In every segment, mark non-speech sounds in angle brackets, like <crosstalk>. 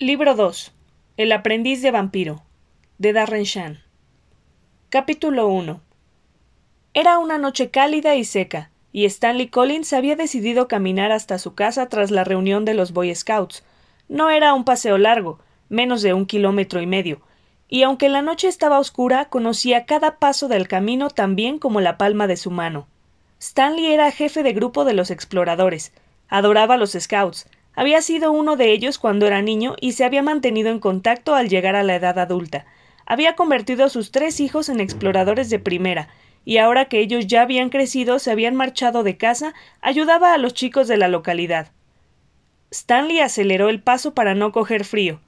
Libro 2. El aprendiz de vampiro. De Darren Shan. Capítulo 1. Era una noche cálida y seca, y Stanley Collins había decidido caminar hasta su casa tras la reunión de los Boy Scouts. No era un paseo largo, menos de un kilómetro y medio, y aunque la noche estaba oscura, conocía cada paso del camino tan bien como la palma de su mano. Stanley era jefe de grupo de los exploradores, adoraba los Scouts, había sido uno de ellos cuando era niño y se había mantenido en contacto al llegar a la edad adulta. Había convertido a sus tres hijos en exploradores de primera, y ahora que ellos ya habían crecido, se habían marchado de casa, ayudaba a los chicos de la localidad. Stanley aceleró el paso para no coger frío.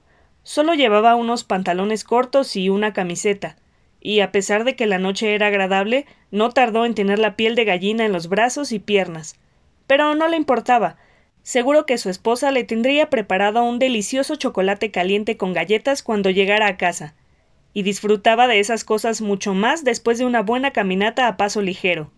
Solo llevaba unos pantalones cortos y una camiseta, y a pesar de que la noche era agradable, no tardó en tener la piel de gallina en los brazos y piernas. Pero no le importaba, Seguro que su esposa le tendría preparado un delicioso chocolate caliente con galletas cuando llegara a casa, y disfrutaba de esas cosas mucho más después de una buena caminata a paso ligero.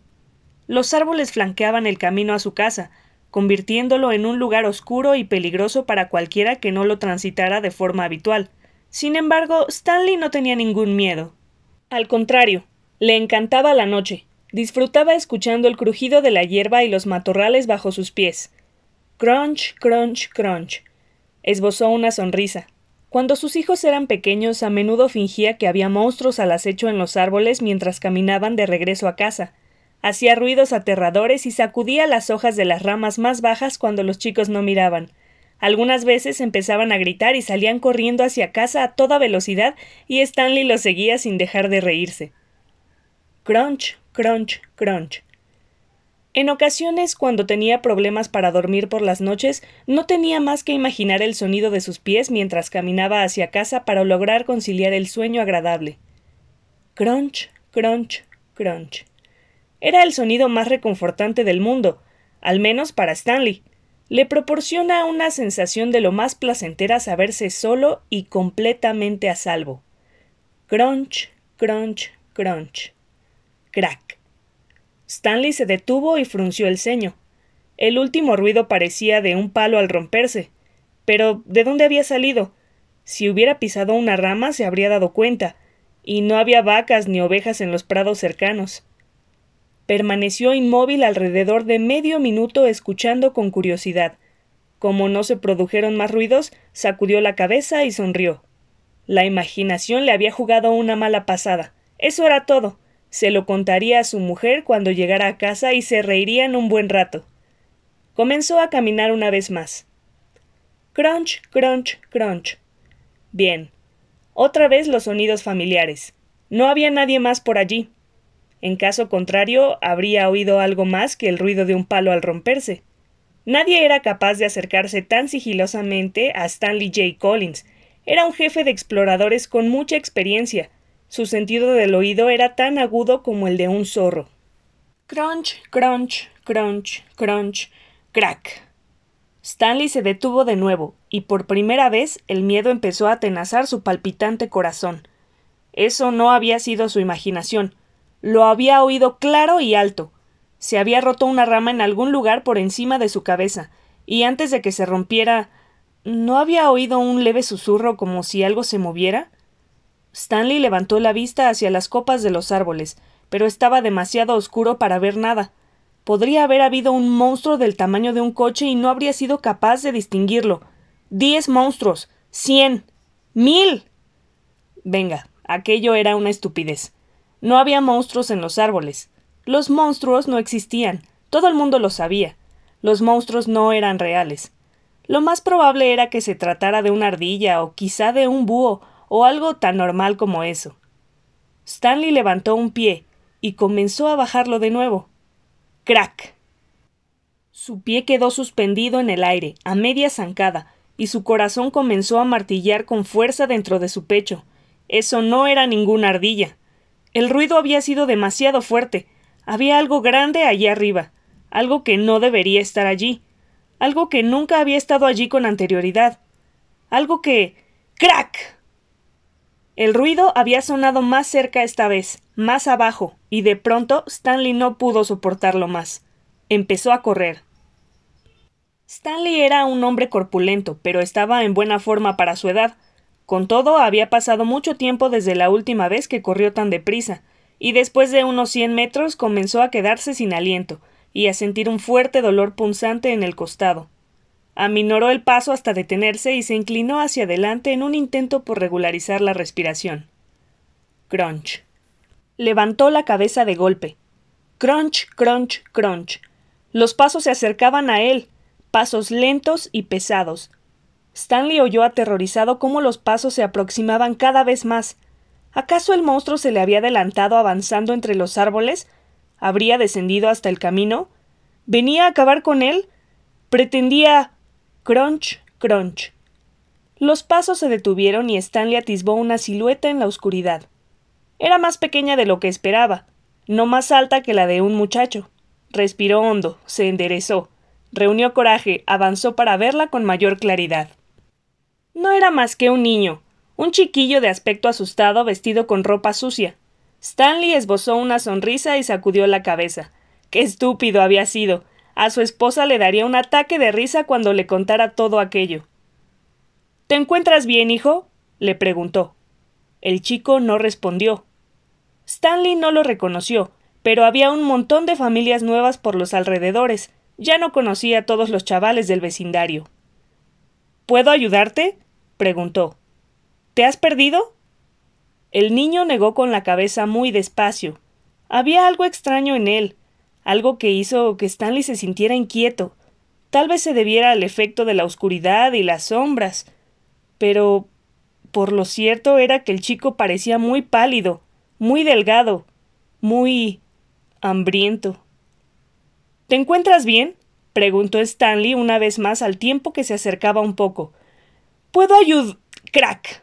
Los árboles flanqueaban el camino a su casa, convirtiéndolo en un lugar oscuro y peligroso para cualquiera que no lo transitara de forma habitual. Sin embargo, Stanley no tenía ningún miedo. Al contrario, le encantaba la noche. Disfrutaba escuchando el crujido de la hierba y los matorrales bajo sus pies. Crunch, crunch, crunch. Esbozó una sonrisa. Cuando sus hijos eran pequeños, a menudo fingía que había monstruos al acecho en los árboles mientras caminaban de regreso a casa. Hacía ruidos aterradores y sacudía las hojas de las ramas más bajas cuando los chicos no miraban. Algunas veces empezaban a gritar y salían corriendo hacia casa a toda velocidad y Stanley los seguía sin dejar de reírse. Crunch, crunch, crunch. En ocasiones, cuando tenía problemas para dormir por las noches, no tenía más que imaginar el sonido de sus pies mientras caminaba hacia casa para lograr conciliar el sueño agradable. Crunch, crunch, crunch. Era el sonido más reconfortante del mundo, al menos para Stanley. Le proporciona una sensación de lo más placentera saberse solo y completamente a salvo. Crunch, crunch, crunch. Crack. Stanley se detuvo y frunció el ceño. El último ruido parecía de un palo al romperse. Pero ¿de dónde había salido? Si hubiera pisado una rama se habría dado cuenta, y no había vacas ni ovejas en los prados cercanos. Permaneció inmóvil alrededor de medio minuto escuchando con curiosidad. Como no se produjeron más ruidos, sacudió la cabeza y sonrió. La imaginación le había jugado una mala pasada. Eso era todo. Se lo contaría a su mujer cuando llegara a casa y se reirían un buen rato. Comenzó a caminar una vez más. Crunch, crunch, crunch. Bien. Otra vez los sonidos familiares. No había nadie más por allí. En caso contrario, habría oído algo más que el ruido de un palo al romperse. Nadie era capaz de acercarse tan sigilosamente a Stanley J. Collins. Era un jefe de exploradores con mucha experiencia, su sentido del oído era tan agudo como el de un zorro. Crunch, crunch, crunch, crunch, crack. Stanley se detuvo de nuevo, y por primera vez el miedo empezó a atenazar su palpitante corazón. Eso no había sido su imaginación. Lo había oído claro y alto. Se había roto una rama en algún lugar por encima de su cabeza, y antes de que se rompiera. ¿No había oído un leve susurro como si algo se moviera? Stanley levantó la vista hacia las copas de los árboles, pero estaba demasiado oscuro para ver nada. Podría haber habido un monstruo del tamaño de un coche y no habría sido capaz de distinguirlo. Diez monstruos. cien. mil. Venga, aquello era una estupidez. No había monstruos en los árboles. Los monstruos no existían. Todo el mundo lo sabía. Los monstruos no eran reales. Lo más probable era que se tratara de una ardilla o quizá de un búho o algo tan normal como eso. Stanley levantó un pie y comenzó a bajarlo de nuevo. ¡Crack! Su pie quedó suspendido en el aire, a media zancada, y su corazón comenzó a martillar con fuerza dentro de su pecho. Eso no era ninguna ardilla. El ruido había sido demasiado fuerte. Había algo grande allí arriba, algo que no debería estar allí, algo que nunca había estado allí con anterioridad, algo que. ¡Crack! El ruido había sonado más cerca esta vez, más abajo, y de pronto Stanley no pudo soportarlo más. Empezó a correr. Stanley era un hombre corpulento, pero estaba en buena forma para su edad. Con todo, había pasado mucho tiempo desde la última vez que corrió tan deprisa, y después de unos cien metros comenzó a quedarse sin aliento, y a sentir un fuerte dolor punzante en el costado. Aminoró el paso hasta detenerse y se inclinó hacia adelante en un intento por regularizar la respiración. Crunch. Levantó la cabeza de golpe. Crunch, crunch, crunch. Los pasos se acercaban a él, pasos lentos y pesados. Stanley oyó aterrorizado cómo los pasos se aproximaban cada vez más. ¿Acaso el monstruo se le había adelantado avanzando entre los árboles? ¿Habría descendido hasta el camino? ¿Venía a acabar con él? Pretendía. Crunch, crunch. Los pasos se detuvieron y Stanley atisbó una silueta en la oscuridad. Era más pequeña de lo que esperaba, no más alta que la de un muchacho. Respiró hondo, se enderezó, reunió coraje, avanzó para verla con mayor claridad. No era más que un niño, un chiquillo de aspecto asustado vestido con ropa sucia. Stanley esbozó una sonrisa y sacudió la cabeza. Qué estúpido había sido. A su esposa le daría un ataque de risa cuando le contara todo aquello. ¿Te encuentras bien, hijo? le preguntó. El chico no respondió. Stanley no lo reconoció, pero había un montón de familias nuevas por los alrededores. Ya no conocía a todos los chavales del vecindario. ¿Puedo ayudarte? preguntó. ¿Te has perdido? El niño negó con la cabeza muy despacio. Había algo extraño en él, algo que hizo que Stanley se sintiera inquieto. Tal vez se debiera al efecto de la oscuridad y las sombras. Pero por lo cierto era que el chico parecía muy pálido, muy delgado, muy hambriento. ¿Te encuentras bien? preguntó Stanley una vez más al tiempo que se acercaba un poco. ¿Puedo ayudar? ¡Crack!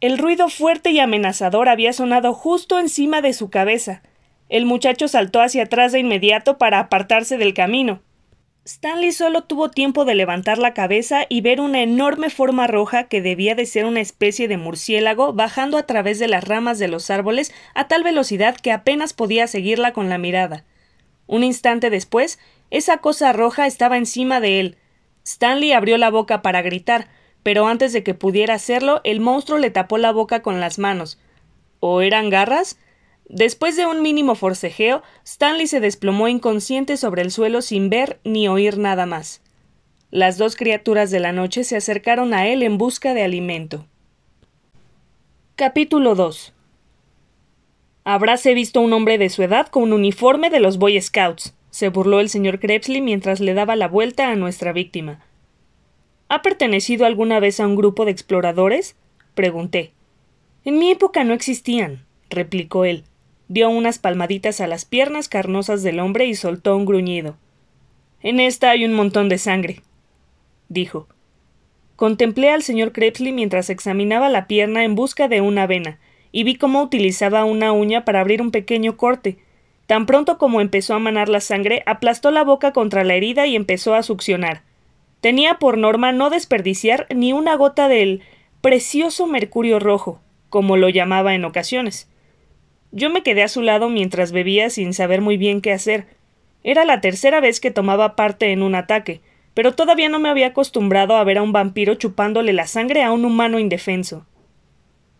El ruido fuerte y amenazador había sonado justo encima de su cabeza. El muchacho saltó hacia atrás de inmediato para apartarse del camino. Stanley solo tuvo tiempo de levantar la cabeza y ver una enorme forma roja que debía de ser una especie de murciélago bajando a través de las ramas de los árboles a tal velocidad que apenas podía seguirla con la mirada. Un instante después, esa cosa roja estaba encima de él. Stanley abrió la boca para gritar, pero antes de que pudiera hacerlo, el monstruo le tapó la boca con las manos. ¿O eran garras? Después de un mínimo forcejeo, Stanley se desplomó inconsciente sobre el suelo sin ver ni oír nada más. Las dos criaturas de la noche se acercaron a él en busca de alimento. Capítulo 2 Habráse visto un hombre de su edad con un uniforme de los Boy Scouts, se burló el señor Krebsley mientras le daba la vuelta a nuestra víctima. ¿Ha pertenecido alguna vez a un grupo de exploradores? pregunté. En mi época no existían, replicó él. Dio unas palmaditas a las piernas carnosas del hombre y soltó un gruñido. En esta hay un montón de sangre, dijo. Contemplé al señor Krebsley mientras examinaba la pierna en busca de una vena, y vi cómo utilizaba una uña para abrir un pequeño corte. Tan pronto como empezó a manar la sangre, aplastó la boca contra la herida y empezó a succionar. Tenía por norma no desperdiciar ni una gota del precioso mercurio rojo, como lo llamaba en ocasiones. Yo me quedé a su lado mientras bebía sin saber muy bien qué hacer. Era la tercera vez que tomaba parte en un ataque, pero todavía no me había acostumbrado a ver a un vampiro chupándole la sangre a un humano indefenso.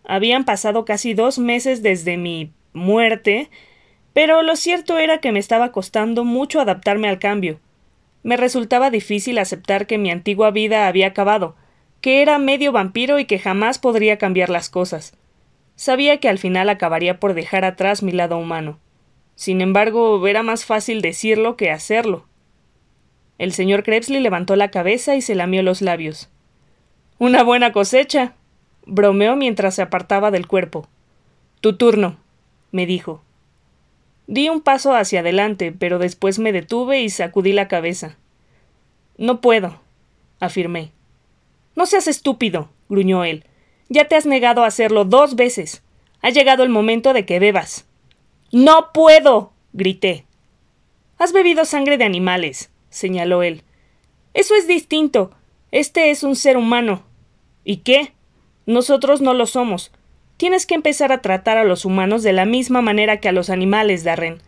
Habían pasado casi dos meses desde mi muerte, pero lo cierto era que me estaba costando mucho adaptarme al cambio. Me resultaba difícil aceptar que mi antigua vida había acabado, que era medio vampiro y que jamás podría cambiar las cosas. Sabía que al final acabaría por dejar atrás mi lado humano. Sin embargo, era más fácil decirlo que hacerlo. El señor Krebsley levantó la cabeza y se lamió los labios. Una buena cosecha. bromeó mientras se apartaba del cuerpo. Tu turno, me dijo. Di un paso hacia adelante, pero después me detuve y sacudí la cabeza. No puedo, afirmé. No seas estúpido, gruñó él. Ya te has negado a hacerlo dos veces. Ha llegado el momento de que bebas. No puedo. grité. Has bebido sangre de animales, señaló él. Eso es distinto. Este es un ser humano. ¿Y qué? Nosotros no lo somos. Tienes que empezar a tratar a los humanos de la misma manera que a los animales, Darren.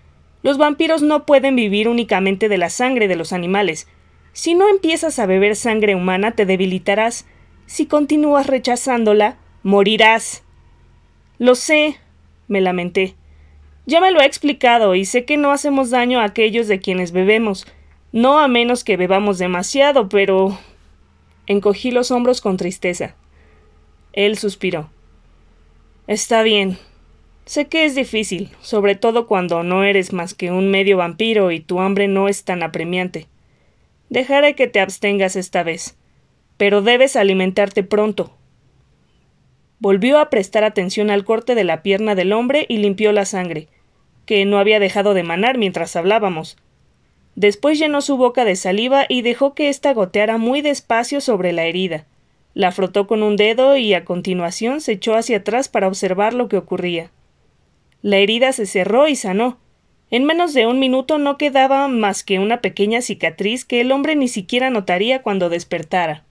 Los vampiros no pueden vivir únicamente de la sangre de los animales. Si no empiezas a beber sangre humana, te debilitarás. Si continúas rechazándola, morirás. Lo sé, me lamenté. Ya me lo he explicado y sé que no hacemos daño a aquellos de quienes bebemos, no a menos que bebamos demasiado, pero. Encogí los hombros con tristeza. Él suspiró. Está bien. Sé que es difícil, sobre todo cuando no eres más que un medio vampiro y tu hambre no es tan apremiante. Dejaré que te abstengas esta vez. Pero debes alimentarte pronto. Volvió a prestar atención al corte de la pierna del hombre y limpió la sangre, que no había dejado de manar mientras hablábamos. Después llenó su boca de saliva y dejó que ésta goteara muy despacio sobre la herida. La frotó con un dedo y a continuación se echó hacia atrás para observar lo que ocurría. La herida se cerró y sanó, en menos de un minuto no quedaba más que una pequeña cicatriz que el hombre ni siquiera notaría cuando despertara.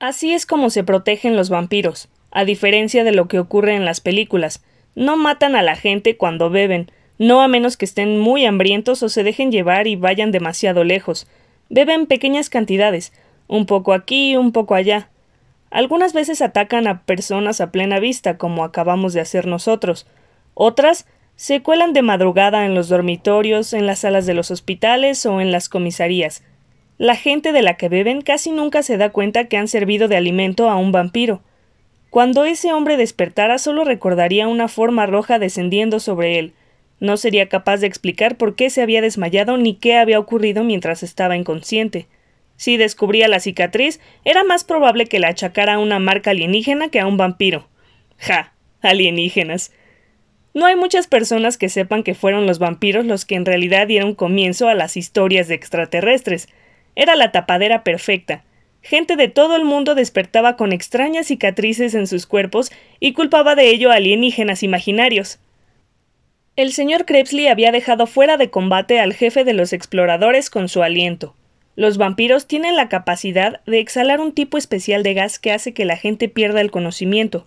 Así es como se protegen los vampiros, a diferencia de lo que ocurre en las películas. No matan a la gente cuando beben, no a menos que estén muy hambrientos o se dejen llevar y vayan demasiado lejos. Beben pequeñas cantidades, un poco aquí, un poco allá. Algunas veces atacan a personas a plena vista, como acabamos de hacer nosotros. Otras se cuelan de madrugada en los dormitorios, en las salas de los hospitales o en las comisarías. La gente de la que beben casi nunca se da cuenta que han servido de alimento a un vampiro. Cuando ese hombre despertara solo recordaría una forma roja descendiendo sobre él. No sería capaz de explicar por qué se había desmayado ni qué había ocurrido mientras estaba inconsciente. Si descubría la cicatriz, era más probable que la achacara a una marca alienígena que a un vampiro. Ja. alienígenas. No hay muchas personas que sepan que fueron los vampiros los que en realidad dieron comienzo a las historias de extraterrestres. Era la tapadera perfecta. Gente de todo el mundo despertaba con extrañas cicatrices en sus cuerpos y culpaba de ello a alienígenas imaginarios. El señor Krebsley había dejado fuera de combate al jefe de los exploradores con su aliento. Los vampiros tienen la capacidad de exhalar un tipo especial de gas que hace que la gente pierda el conocimiento.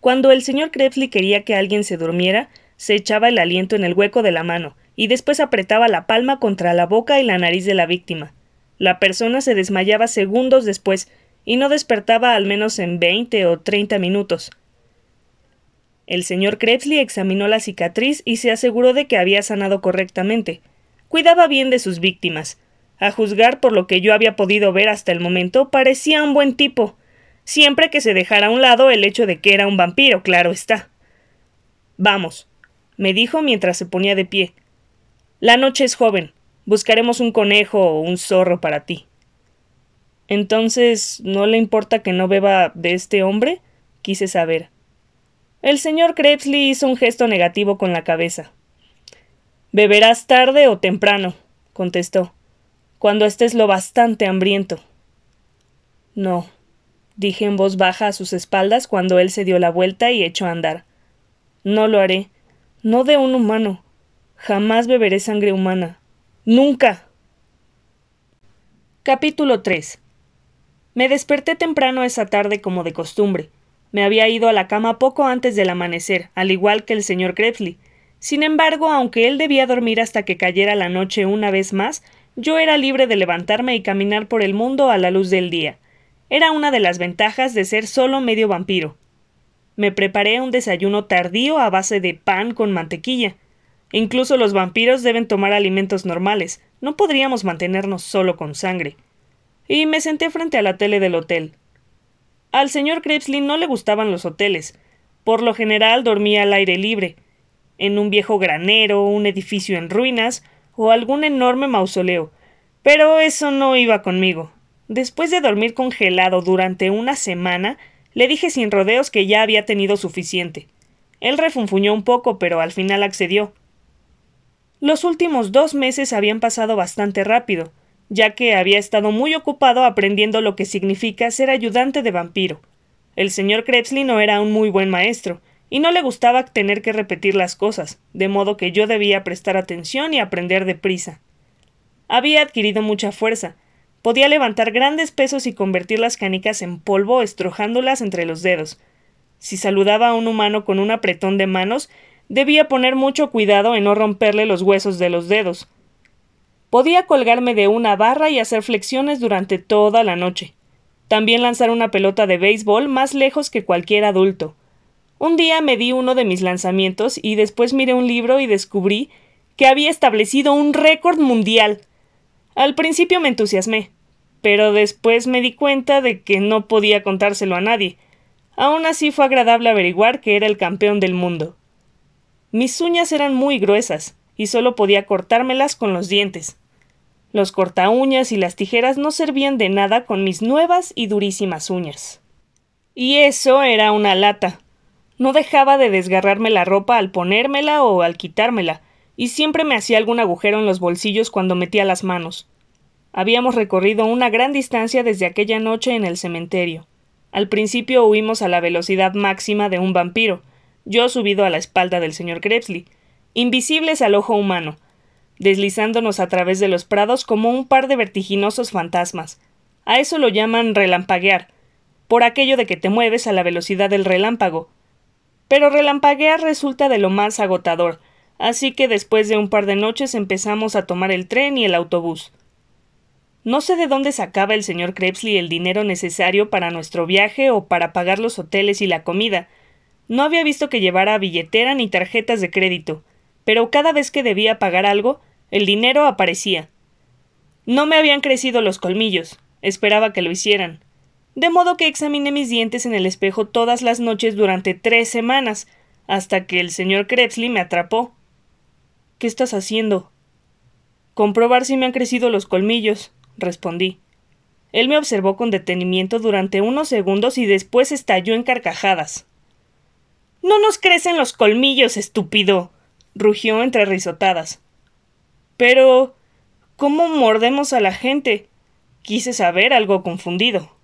Cuando el señor Krebsley quería que alguien se durmiera, se echaba el aliento en el hueco de la mano y después apretaba la palma contra la boca y la nariz de la víctima. La persona se desmayaba segundos después y no despertaba al menos en veinte o treinta minutos. El señor Krebsley examinó la cicatriz y se aseguró de que había sanado correctamente. Cuidaba bien de sus víctimas. A juzgar por lo que yo había podido ver hasta el momento, parecía un buen tipo siempre que se dejara a un lado el hecho de que era un vampiro, claro está. Vamos, me dijo mientras se ponía de pie. La noche es joven. Buscaremos un conejo o un zorro para ti. Entonces, ¿no le importa que no beba de este hombre? quise saber. El señor Krebsley hizo un gesto negativo con la cabeza. Beberás tarde o temprano, contestó, cuando estés lo bastante hambriento. No, dije en voz baja a sus espaldas cuando él se dio la vuelta y echó a andar. No lo haré. No de un humano. Jamás beberé sangre humana. Nunca. Capítulo 3 Me desperté temprano esa tarde como de costumbre. Me había ido a la cama poco antes del amanecer, al igual que el señor Krebsley. Sin embargo, aunque él debía dormir hasta que cayera la noche una vez más, yo era libre de levantarme y caminar por el mundo a la luz del día. Era una de las ventajas de ser solo medio vampiro. Me preparé un desayuno tardío a base de pan con mantequilla. Incluso los vampiros deben tomar alimentos normales, no podríamos mantenernos solo con sangre. Y me senté frente a la tele del hotel. Al señor Krebsley no le gustaban los hoteles. Por lo general dormía al aire libre, en un viejo granero, un edificio en ruinas o algún enorme mausoleo. Pero eso no iba conmigo. Después de dormir congelado durante una semana, le dije sin rodeos que ya había tenido suficiente. Él refunfuñó un poco, pero al final accedió. Los últimos dos meses habían pasado bastante rápido, ya que había estado muy ocupado aprendiendo lo que significa ser ayudante de vampiro. El señor Krebsley no era un muy buen maestro, y no le gustaba tener que repetir las cosas, de modo que yo debía prestar atención y aprender deprisa. Había adquirido mucha fuerza, Podía levantar grandes pesos y convertir las canicas en polvo estrojándolas entre los dedos. Si saludaba a un humano con un apretón de manos, debía poner mucho cuidado en no romperle los huesos de los dedos. Podía colgarme de una barra y hacer flexiones durante toda la noche. También lanzar una pelota de béisbol más lejos que cualquier adulto. Un día me di uno de mis lanzamientos y después miré un libro y descubrí que había establecido un récord mundial. Al principio me entusiasmé, pero después me di cuenta de que no podía contárselo a nadie. Aún así fue agradable averiguar que era el campeón del mundo. Mis uñas eran muy gruesas, y solo podía cortármelas con los dientes. Los corta uñas y las tijeras no servían de nada con mis nuevas y durísimas uñas. Y eso era una lata. No dejaba de desgarrarme la ropa al ponérmela o al quitármela, y siempre me hacía algún agujero en los bolsillos cuando metía las manos. Habíamos recorrido una gran distancia desde aquella noche en el cementerio. Al principio huimos a la velocidad máxima de un vampiro, yo subido a la espalda del señor Krebsley, invisibles al ojo humano, deslizándonos a través de los prados como un par de vertiginosos fantasmas. A eso lo llaman relampaguear, por aquello de que te mueves a la velocidad del relámpago. Pero relampaguear resulta de lo más agotador, así que después de un par de noches empezamos a tomar el tren y el autobús. No sé de dónde sacaba el señor Krebsley el dinero necesario para nuestro viaje o para pagar los hoteles y la comida. No había visto que llevara billetera ni tarjetas de crédito, pero cada vez que debía pagar algo, el dinero aparecía. No me habían crecido los colmillos, esperaba que lo hicieran. De modo que examiné mis dientes en el espejo todas las noches durante tres semanas, hasta que el señor Krebsley me atrapó. ¿Qué estás haciendo? Comprobar si me han crecido los colmillos, respondí. Él me observó con detenimiento durante unos segundos y después estalló en carcajadas. No nos crecen los colmillos, estúpido. rugió entre risotadas. Pero. ¿Cómo mordemos a la gente? Quise saber algo confundido.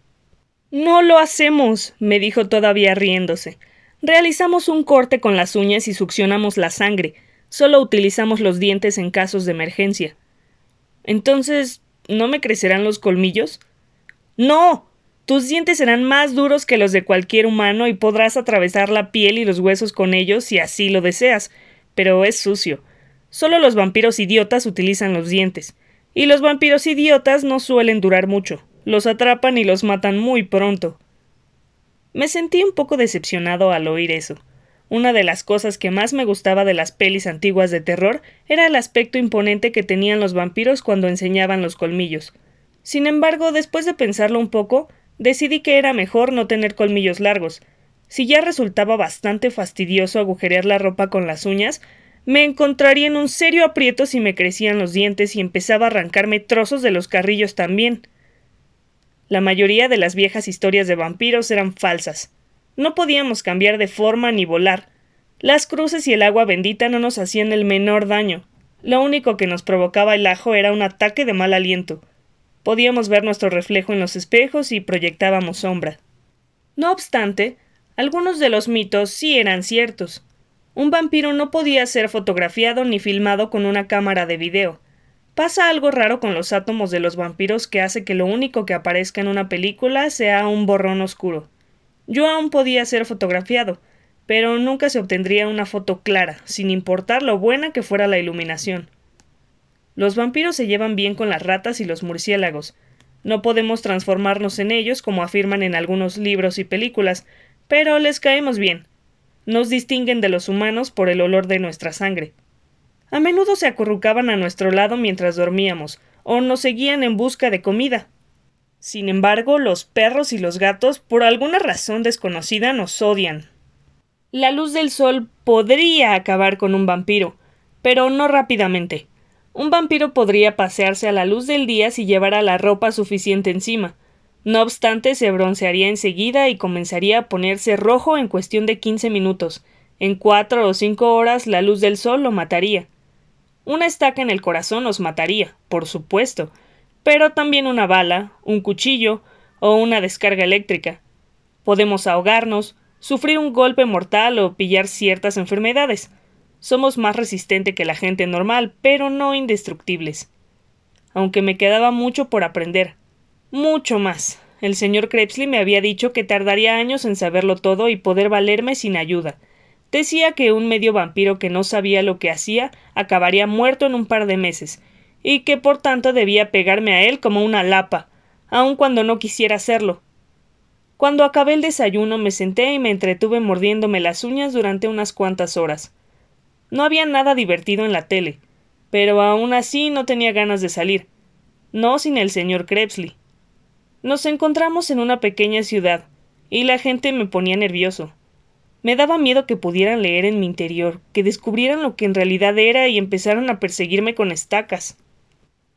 No lo hacemos, me dijo todavía riéndose. Realizamos un corte con las uñas y succionamos la sangre. Solo utilizamos los dientes en casos de emergencia. Entonces, ¿no me crecerán los colmillos? No. Tus dientes serán más duros que los de cualquier humano y podrás atravesar la piel y los huesos con ellos si así lo deseas, pero es sucio. Solo los vampiros idiotas utilizan los dientes. Y los vampiros idiotas no suelen durar mucho. Los atrapan y los matan muy pronto. Me sentí un poco decepcionado al oír eso. Una de las cosas que más me gustaba de las pelis antiguas de terror era el aspecto imponente que tenían los vampiros cuando enseñaban los colmillos. Sin embargo, después de pensarlo un poco, decidí que era mejor no tener colmillos largos. Si ya resultaba bastante fastidioso agujerear la ropa con las uñas, me encontraría en un serio aprieto si me crecían los dientes y empezaba a arrancarme trozos de los carrillos también. La mayoría de las viejas historias de vampiros eran falsas. No podíamos cambiar de forma ni volar. Las cruces y el agua bendita no nos hacían el menor daño. Lo único que nos provocaba el ajo era un ataque de mal aliento. Podíamos ver nuestro reflejo en los espejos y proyectábamos sombra. No obstante, algunos de los mitos sí eran ciertos. Un vampiro no podía ser fotografiado ni filmado con una cámara de video. Pasa algo raro con los átomos de los vampiros que hace que lo único que aparezca en una película sea un borrón oscuro. Yo aún podía ser fotografiado, pero nunca se obtendría una foto clara, sin importar lo buena que fuera la iluminación. Los vampiros se llevan bien con las ratas y los murciélagos. No podemos transformarnos en ellos como afirman en algunos libros y películas, pero les caemos bien nos distinguen de los humanos por el olor de nuestra sangre. A menudo se acurrucaban a nuestro lado mientras dormíamos, o nos seguían en busca de comida. Sin embargo, los perros y los gatos, por alguna razón desconocida, nos odian. La luz del sol podría acabar con un vampiro, pero no rápidamente. Un vampiro podría pasearse a la luz del día si llevara la ropa suficiente encima, no obstante, se broncearía enseguida y comenzaría a ponerse rojo en cuestión de quince minutos. En cuatro o cinco horas la luz del sol lo mataría. Una estaca en el corazón nos mataría, por supuesto, pero también una bala, un cuchillo o una descarga eléctrica. Podemos ahogarnos, sufrir un golpe mortal o pillar ciertas enfermedades. Somos más resistentes que la gente normal, pero no indestructibles. Aunque me quedaba mucho por aprender, mucho más. El señor Krebsley me había dicho que tardaría años en saberlo todo y poder valerme sin ayuda. Decía que un medio vampiro que no sabía lo que hacía acabaría muerto en un par de meses, y que por tanto debía pegarme a él como una lapa, aun cuando no quisiera hacerlo. Cuando acabé el desayuno me senté y me entretuve mordiéndome las uñas durante unas cuantas horas. No había nada divertido en la tele, pero aún así no tenía ganas de salir. No sin el señor Krebsley. Nos encontramos en una pequeña ciudad, y la gente me ponía nervioso. Me daba miedo que pudieran leer en mi interior, que descubrieran lo que en realidad era y empezaran a perseguirme con estacas.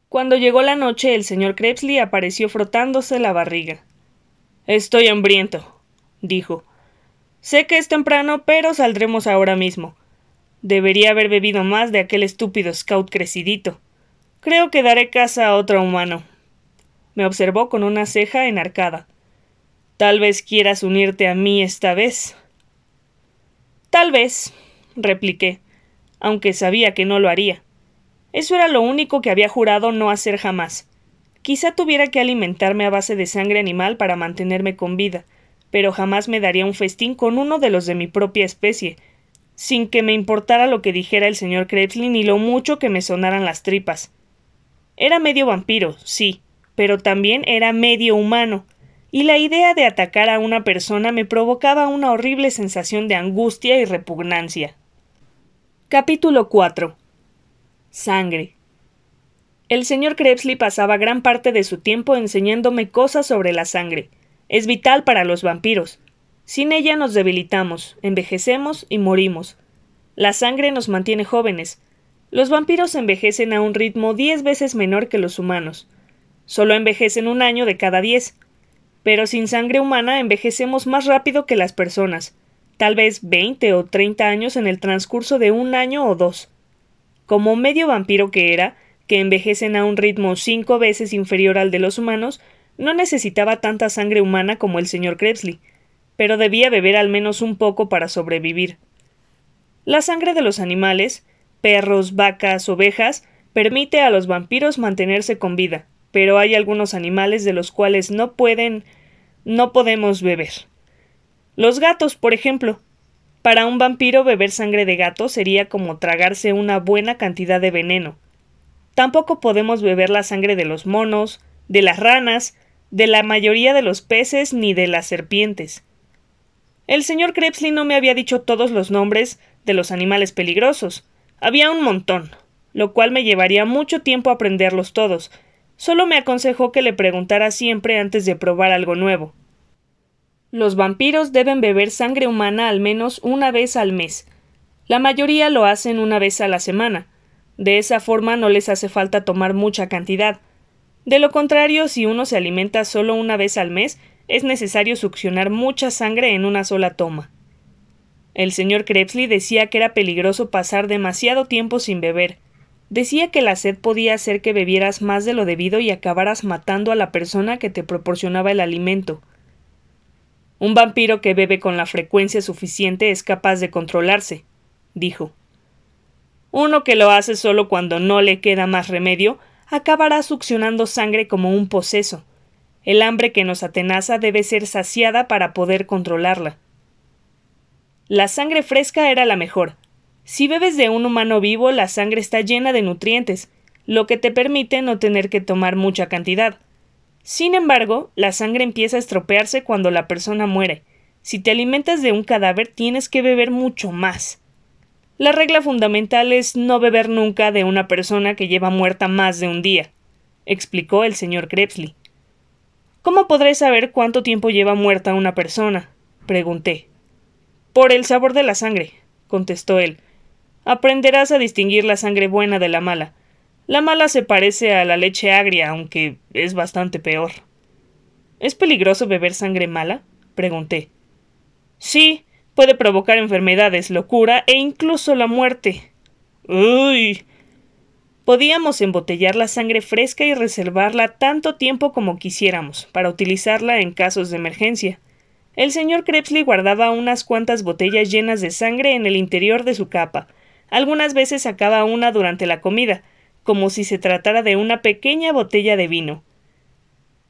Cuando llegó la noche, el señor Krebsley apareció frotándose la barriga. Estoy hambriento, dijo. Sé que es temprano, pero saldremos ahora mismo. Debería haber bebido más de aquel estúpido scout crecidito. Creo que daré casa a otro humano. Me observó con una ceja enarcada. Tal vez quieras unirte a mí esta vez. Tal vez, repliqué, aunque sabía que no lo haría. Eso era lo único que había jurado no hacer jamás. Quizá tuviera que alimentarme a base de sangre animal para mantenerme con vida, pero jamás me daría un festín con uno de los de mi propia especie, sin que me importara lo que dijera el señor Krebsley ni lo mucho que me sonaran las tripas. Era medio vampiro, sí, pero también era medio humano, y la idea de atacar a una persona me provocaba una horrible sensación de angustia y repugnancia. Capítulo 4 Sangre el señor Krebsley pasaba gran parte de su tiempo enseñándome cosas sobre la sangre. Es vital para los vampiros. Sin ella nos debilitamos, envejecemos y morimos. La sangre nos mantiene jóvenes. Los vampiros envejecen a un ritmo diez veces menor que los humanos. Solo envejecen un año de cada diez. Pero sin sangre humana envejecemos más rápido que las personas, tal vez veinte o treinta años en el transcurso de un año o dos. Como medio vampiro que era, que envejecen a un ritmo cinco veces inferior al de los humanos, no necesitaba tanta sangre humana como el señor Krebsley, pero debía beber al menos un poco para sobrevivir. La sangre de los animales, perros, vacas, ovejas, permite a los vampiros mantenerse con vida, pero hay algunos animales de los cuales no pueden no podemos beber. Los gatos, por ejemplo. Para un vampiro beber sangre de gato sería como tragarse una buena cantidad de veneno, Tampoco podemos beber la sangre de los monos, de las ranas, de la mayoría de los peces ni de las serpientes. El señor Krebsley no me había dicho todos los nombres de los animales peligrosos. Había un montón, lo cual me llevaría mucho tiempo aprenderlos todos. Solo me aconsejó que le preguntara siempre antes de probar algo nuevo. Los vampiros deben beber sangre humana al menos una vez al mes. La mayoría lo hacen una vez a la semana, de esa forma no les hace falta tomar mucha cantidad. De lo contrario, si uno se alimenta solo una vez al mes, es necesario succionar mucha sangre en una sola toma. El señor Krebsley decía que era peligroso pasar demasiado tiempo sin beber. Decía que la sed podía hacer que bebieras más de lo debido y acabaras matando a la persona que te proporcionaba el alimento. Un vampiro que bebe con la frecuencia suficiente es capaz de controlarse, dijo. Uno que lo hace solo cuando no le queda más remedio, acabará succionando sangre como un poseso. El hambre que nos atenaza debe ser saciada para poder controlarla. La sangre fresca era la mejor. Si bebes de un humano vivo, la sangre está llena de nutrientes, lo que te permite no tener que tomar mucha cantidad. Sin embargo, la sangre empieza a estropearse cuando la persona muere. Si te alimentas de un cadáver, tienes que beber mucho más. La regla fundamental es no beber nunca de una persona que lleva muerta más de un día, explicó el señor Krebsley. ¿Cómo podré saber cuánto tiempo lleva muerta una persona? pregunté. Por el sabor de la sangre, contestó él. Aprenderás a distinguir la sangre buena de la mala. La mala se parece a la leche agria, aunque es bastante peor. ¿Es peligroso beber sangre mala? pregunté. Sí, puede provocar enfermedades, locura e incluso la muerte. Uy. Podíamos embotellar la sangre fresca y reservarla tanto tiempo como quisiéramos, para utilizarla en casos de emergencia. El señor Krebsley guardaba unas cuantas botellas llenas de sangre en el interior de su capa. Algunas veces sacaba una durante la comida, como si se tratara de una pequeña botella de vino.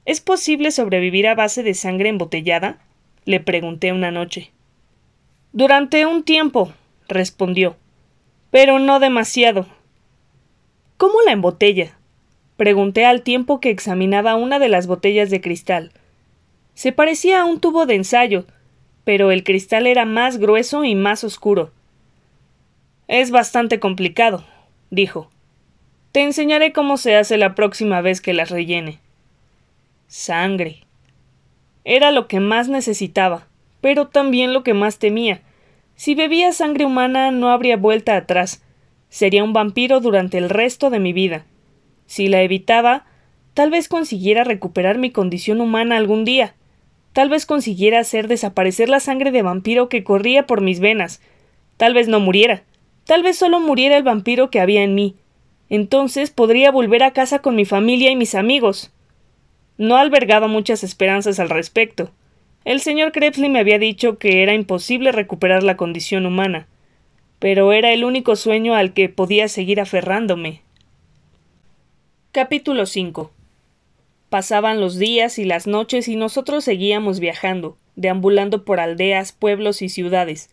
¿Es posible sobrevivir a base de sangre embotellada? le pregunté una noche. Durante un tiempo, respondió, pero no demasiado. ¿Cómo la embotella? Pregunté al tiempo que examinaba una de las botellas de cristal. Se parecía a un tubo de ensayo, pero el cristal era más grueso y más oscuro. Es bastante complicado, dijo. Te enseñaré cómo se hace la próxima vez que las rellene. Sangre. Era lo que más necesitaba, pero también lo que más temía. Si bebía sangre humana no habría vuelta atrás. Sería un vampiro durante el resto de mi vida. Si la evitaba, tal vez consiguiera recuperar mi condición humana algún día. Tal vez consiguiera hacer desaparecer la sangre de vampiro que corría por mis venas. Tal vez no muriera. Tal vez solo muriera el vampiro que había en mí. Entonces podría volver a casa con mi familia y mis amigos. No albergaba muchas esperanzas al respecto. El señor Krebsley me había dicho que era imposible recuperar la condición humana, pero era el único sueño al que podía seguir aferrándome. Capítulo 5 Pasaban los días y las noches y nosotros seguíamos viajando, deambulando por aldeas, pueblos y ciudades.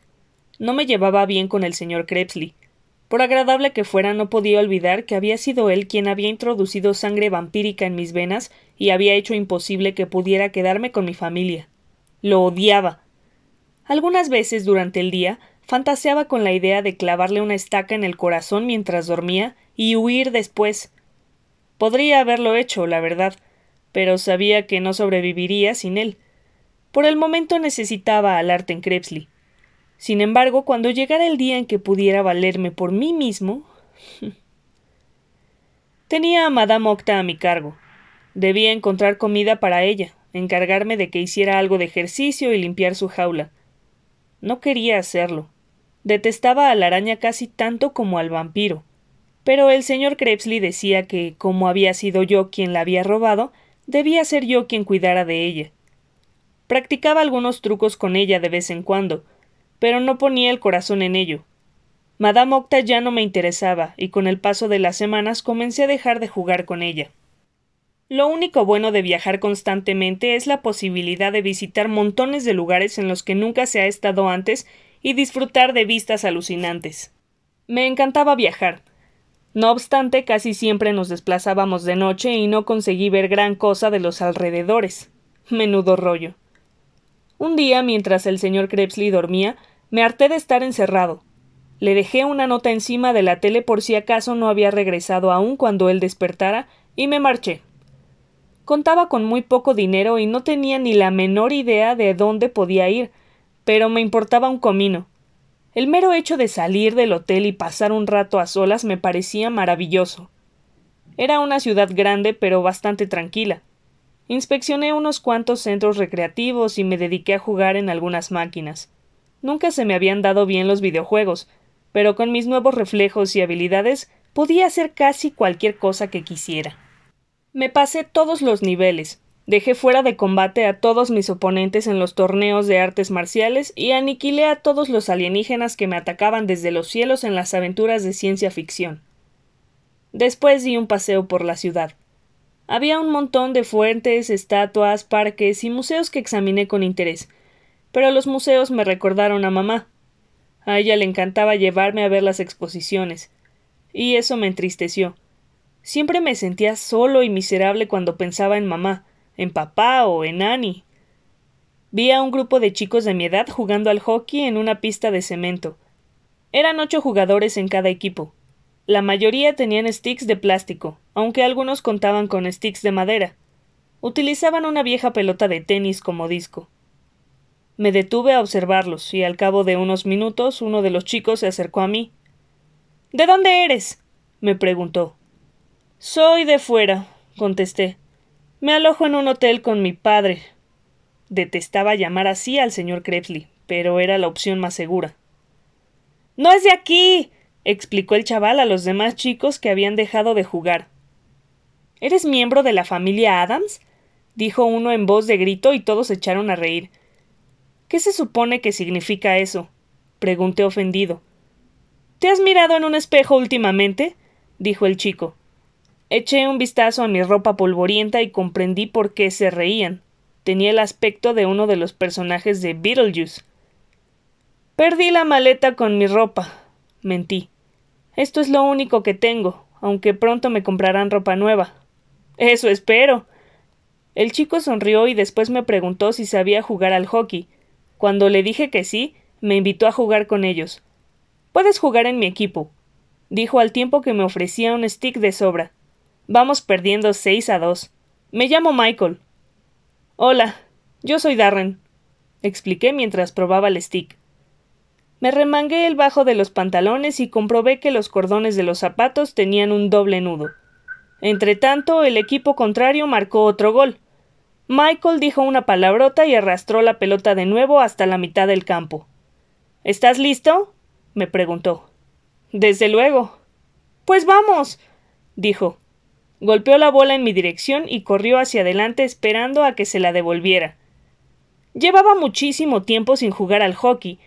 No me llevaba bien con el señor Krebsley. Por agradable que fuera, no podía olvidar que había sido él quien había introducido sangre vampírica en mis venas y había hecho imposible que pudiera quedarme con mi familia. Lo odiaba. Algunas veces durante el día fantaseaba con la idea de clavarle una estaca en el corazón mientras dormía y huir después, Podría haberlo hecho, la verdad, pero sabía que no sobreviviría sin él. Por el momento necesitaba al Arten Krebsley. Sin embargo, cuando llegara el día en que pudiera valerme por mí mismo. <laughs> Tenía a Madame Octa a mi cargo. Debía encontrar comida para ella, encargarme de que hiciera algo de ejercicio y limpiar su jaula. No quería hacerlo. Detestaba a la araña casi tanto como al vampiro pero el señor Krebsley decía que, como había sido yo quien la había robado, debía ser yo quien cuidara de ella. Practicaba algunos trucos con ella de vez en cuando, pero no ponía el corazón en ello. Madame Octa ya no me interesaba, y con el paso de las semanas comencé a dejar de jugar con ella. Lo único bueno de viajar constantemente es la posibilidad de visitar montones de lugares en los que nunca se ha estado antes y disfrutar de vistas alucinantes. Me encantaba viajar, no obstante, casi siempre nos desplazábamos de noche y no conseguí ver gran cosa de los alrededores. Menudo rollo. Un día, mientras el señor Krebsley dormía, me harté de estar encerrado. Le dejé una nota encima de la tele por si acaso no había regresado aún cuando él despertara, y me marché. Contaba con muy poco dinero y no tenía ni la menor idea de dónde podía ir, pero me importaba un comino. El mero hecho de salir del hotel y pasar un rato a solas me parecía maravilloso. Era una ciudad grande pero bastante tranquila. Inspeccioné unos cuantos centros recreativos y me dediqué a jugar en algunas máquinas. Nunca se me habían dado bien los videojuegos, pero con mis nuevos reflejos y habilidades podía hacer casi cualquier cosa que quisiera. Me pasé todos los niveles, Dejé fuera de combate a todos mis oponentes en los torneos de artes marciales y aniquilé a todos los alienígenas que me atacaban desde los cielos en las aventuras de ciencia ficción. Después di un paseo por la ciudad. Había un montón de fuentes, estatuas, parques y museos que examiné con interés, pero los museos me recordaron a mamá. A ella le encantaba llevarme a ver las exposiciones, y eso me entristeció. Siempre me sentía solo y miserable cuando pensaba en mamá, en papá o en Annie. Vi a un grupo de chicos de mi edad jugando al hockey en una pista de cemento. Eran ocho jugadores en cada equipo. La mayoría tenían sticks de plástico, aunque algunos contaban con sticks de madera. Utilizaban una vieja pelota de tenis como disco. Me detuve a observarlos y al cabo de unos minutos uno de los chicos se acercó a mí. ¿De dónde eres? me preguntó. Soy de fuera, contesté. Me alojo en un hotel con mi padre. Detestaba llamar así al señor Krebsley, pero era la opción más segura. No es de aquí. explicó el chaval a los demás chicos que habían dejado de jugar. ¿Eres miembro de la familia Adams? dijo uno en voz de grito y todos echaron a reír. ¿Qué se supone que significa eso? pregunté ofendido. ¿Te has mirado en un espejo últimamente? dijo el chico. Eché un vistazo a mi ropa polvorienta y comprendí por qué se reían. Tenía el aspecto de uno de los personajes de Beetlejuice. Perdí la maleta con mi ropa. Mentí. Esto es lo único que tengo, aunque pronto me comprarán ropa nueva. Eso espero. El chico sonrió y después me preguntó si sabía jugar al hockey. Cuando le dije que sí, me invitó a jugar con ellos. Puedes jugar en mi equipo, dijo al tiempo que me ofrecía un stick de sobra. Vamos perdiendo seis a dos. Me llamo Michael. Hola, yo soy Darren, expliqué mientras probaba el stick. Me remangué el bajo de los pantalones y comprobé que los cordones de los zapatos tenían un doble nudo. Entretanto, el equipo contrario marcó otro gol. Michael dijo una palabrota y arrastró la pelota de nuevo hasta la mitad del campo. ¿Estás listo? me preguntó. Desde luego. Pues vamos. dijo. Golpeó la bola en mi dirección y corrió hacia adelante esperando a que se la devolviera. Llevaba muchísimo tiempo sin jugar al hockey.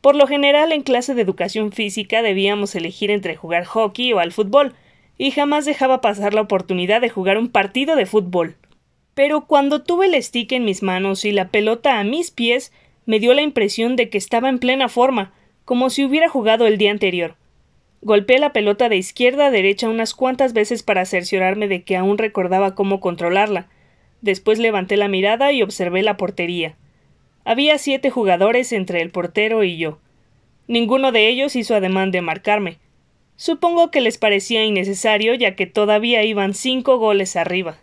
Por lo general en clase de educación física debíamos elegir entre jugar hockey o al fútbol, y jamás dejaba pasar la oportunidad de jugar un partido de fútbol. Pero cuando tuve el stick en mis manos y la pelota a mis pies, me dio la impresión de que estaba en plena forma, como si hubiera jugado el día anterior. Golpeé la pelota de izquierda a derecha unas cuantas veces para cerciorarme de que aún recordaba cómo controlarla. Después levanté la mirada y observé la portería. Había siete jugadores entre el portero y yo. Ninguno de ellos hizo ademán de marcarme. Supongo que les parecía innecesario, ya que todavía iban cinco goles arriba.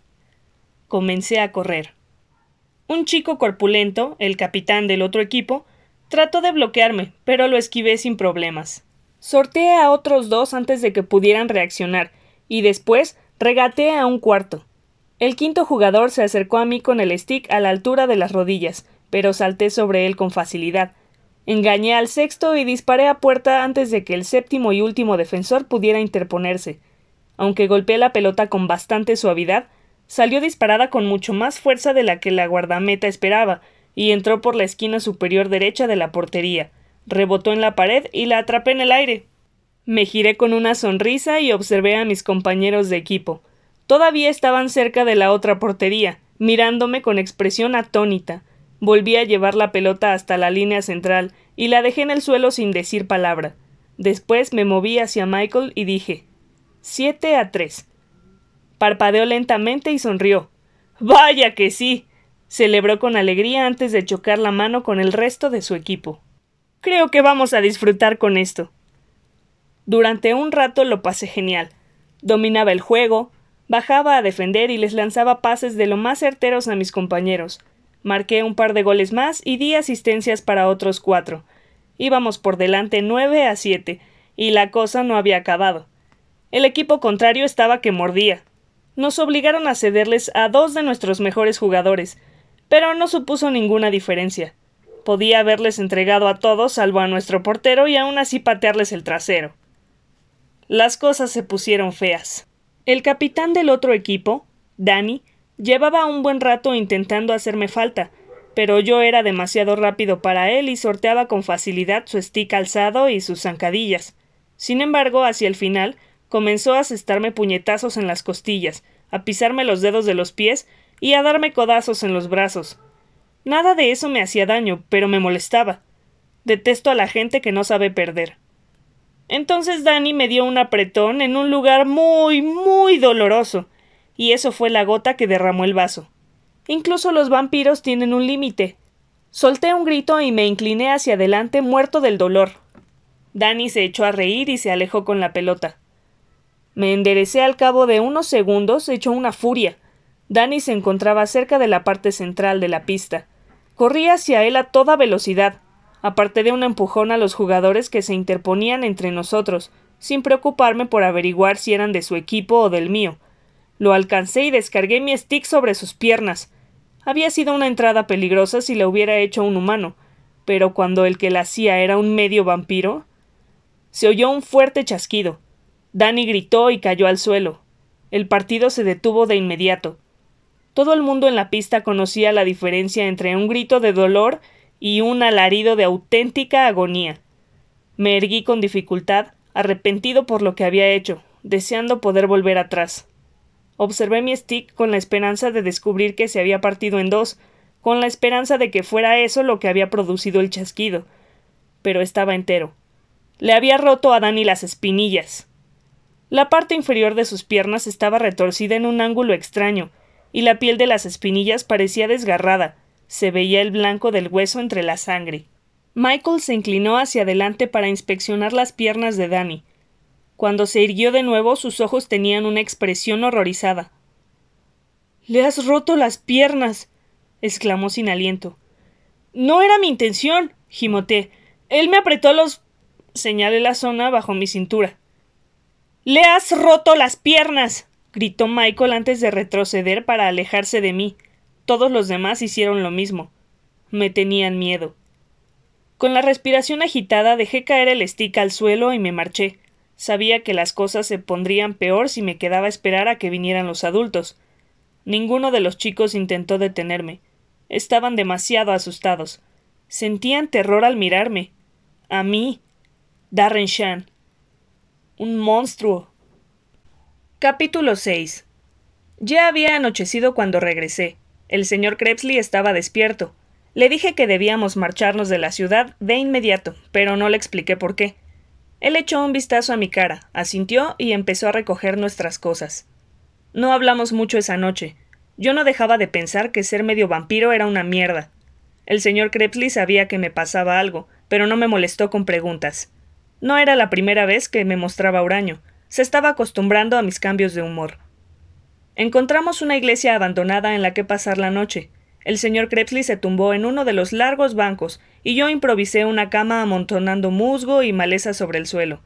Comencé a correr. Un chico corpulento, el capitán del otro equipo, trató de bloquearme, pero lo esquivé sin problemas. Sorteé a otros dos antes de que pudieran reaccionar, y después regateé a un cuarto. El quinto jugador se acercó a mí con el stick a la altura de las rodillas, pero salté sobre él con facilidad. Engañé al sexto y disparé a puerta antes de que el séptimo y último defensor pudiera interponerse. Aunque golpeé la pelota con bastante suavidad, salió disparada con mucho más fuerza de la que la guardameta esperaba, y entró por la esquina superior derecha de la portería rebotó en la pared y la atrapé en el aire. Me giré con una sonrisa y observé a mis compañeros de equipo. Todavía estaban cerca de la otra portería, mirándome con expresión atónita. Volví a llevar la pelota hasta la línea central y la dejé en el suelo sin decir palabra. Después me moví hacia Michael y dije siete a tres. Parpadeó lentamente y sonrió. Vaya que sí. celebró con alegría antes de chocar la mano con el resto de su equipo. Creo que vamos a disfrutar con esto. Durante un rato lo pasé genial. Dominaba el juego, bajaba a defender y les lanzaba pases de lo más certeros a mis compañeros. Marqué un par de goles más y di asistencias para otros cuatro. Íbamos por delante nueve a siete, y la cosa no había acabado. El equipo contrario estaba que mordía. Nos obligaron a cederles a dos de nuestros mejores jugadores, pero no supuso ninguna diferencia. Podía haberles entregado a todos salvo a nuestro portero y aún así patearles el trasero. Las cosas se pusieron feas. El capitán del otro equipo, Danny, llevaba un buen rato intentando hacerme falta, pero yo era demasiado rápido para él y sorteaba con facilidad su stick alzado y sus zancadillas. Sin embargo, hacia el final, comenzó a asestarme puñetazos en las costillas, a pisarme los dedos de los pies y a darme codazos en los brazos. Nada de eso me hacía daño, pero me molestaba. Detesto a la gente que no sabe perder. Entonces Danny me dio un apretón en un lugar muy, muy doloroso, y eso fue la gota que derramó el vaso. Incluso los vampiros tienen un límite. Solté un grito y me incliné hacia adelante muerto del dolor. Danny se echó a reír y se alejó con la pelota. Me enderecé al cabo de unos segundos hecho una furia. Danny se encontraba cerca de la parte central de la pista. Corrí hacia él a toda velocidad, aparte de un empujón a los jugadores que se interponían entre nosotros, sin preocuparme por averiguar si eran de su equipo o del mío. Lo alcancé y descargué mi stick sobre sus piernas. Había sido una entrada peligrosa si la hubiera hecho un humano, pero cuando el que la hacía era un medio vampiro. Se oyó un fuerte chasquido. Danny gritó y cayó al suelo. El partido se detuvo de inmediato. Todo el mundo en la pista conocía la diferencia entre un grito de dolor y un alarido de auténtica agonía. Me erguí con dificultad, arrepentido por lo que había hecho, deseando poder volver atrás. Observé mi stick con la esperanza de descubrir que se había partido en dos, con la esperanza de que fuera eso lo que había producido el chasquido. Pero estaba entero. Le había roto a Dani las espinillas. La parte inferior de sus piernas estaba retorcida en un ángulo extraño, y la piel de las espinillas parecía desgarrada. Se veía el blanco del hueso entre la sangre. Michael se inclinó hacia adelante para inspeccionar las piernas de Danny. Cuando se irguió de nuevo, sus ojos tenían una expresión horrorizada. Le has roto las piernas. exclamó sin aliento. No era mi intención. gimoté. Él me apretó los. señalé la zona bajo mi cintura. Le has roto las piernas. Gritó Michael antes de retroceder para alejarse de mí. Todos los demás hicieron lo mismo. Me tenían miedo. Con la respiración agitada dejé caer el stick al suelo y me marché. Sabía que las cosas se pondrían peor si me quedaba a esperar a que vinieran los adultos. Ninguno de los chicos intentó detenerme. Estaban demasiado asustados. Sentían terror al mirarme. A mí. Darren Shan. Un monstruo. Capítulo 6. Ya había anochecido cuando regresé. El señor Krebsley estaba despierto. Le dije que debíamos marcharnos de la ciudad de inmediato, pero no le expliqué por qué. Él echó un vistazo a mi cara, asintió y empezó a recoger nuestras cosas. No hablamos mucho esa noche. Yo no dejaba de pensar que ser medio vampiro era una mierda. El señor Krebsley sabía que me pasaba algo, pero no me molestó con preguntas. No era la primera vez que me mostraba huraño. Se estaba acostumbrando a mis cambios de humor. Encontramos una iglesia abandonada en la que pasar la noche. El señor Krebsley se tumbó en uno de los largos bancos y yo improvisé una cama amontonando musgo y maleza sobre el suelo.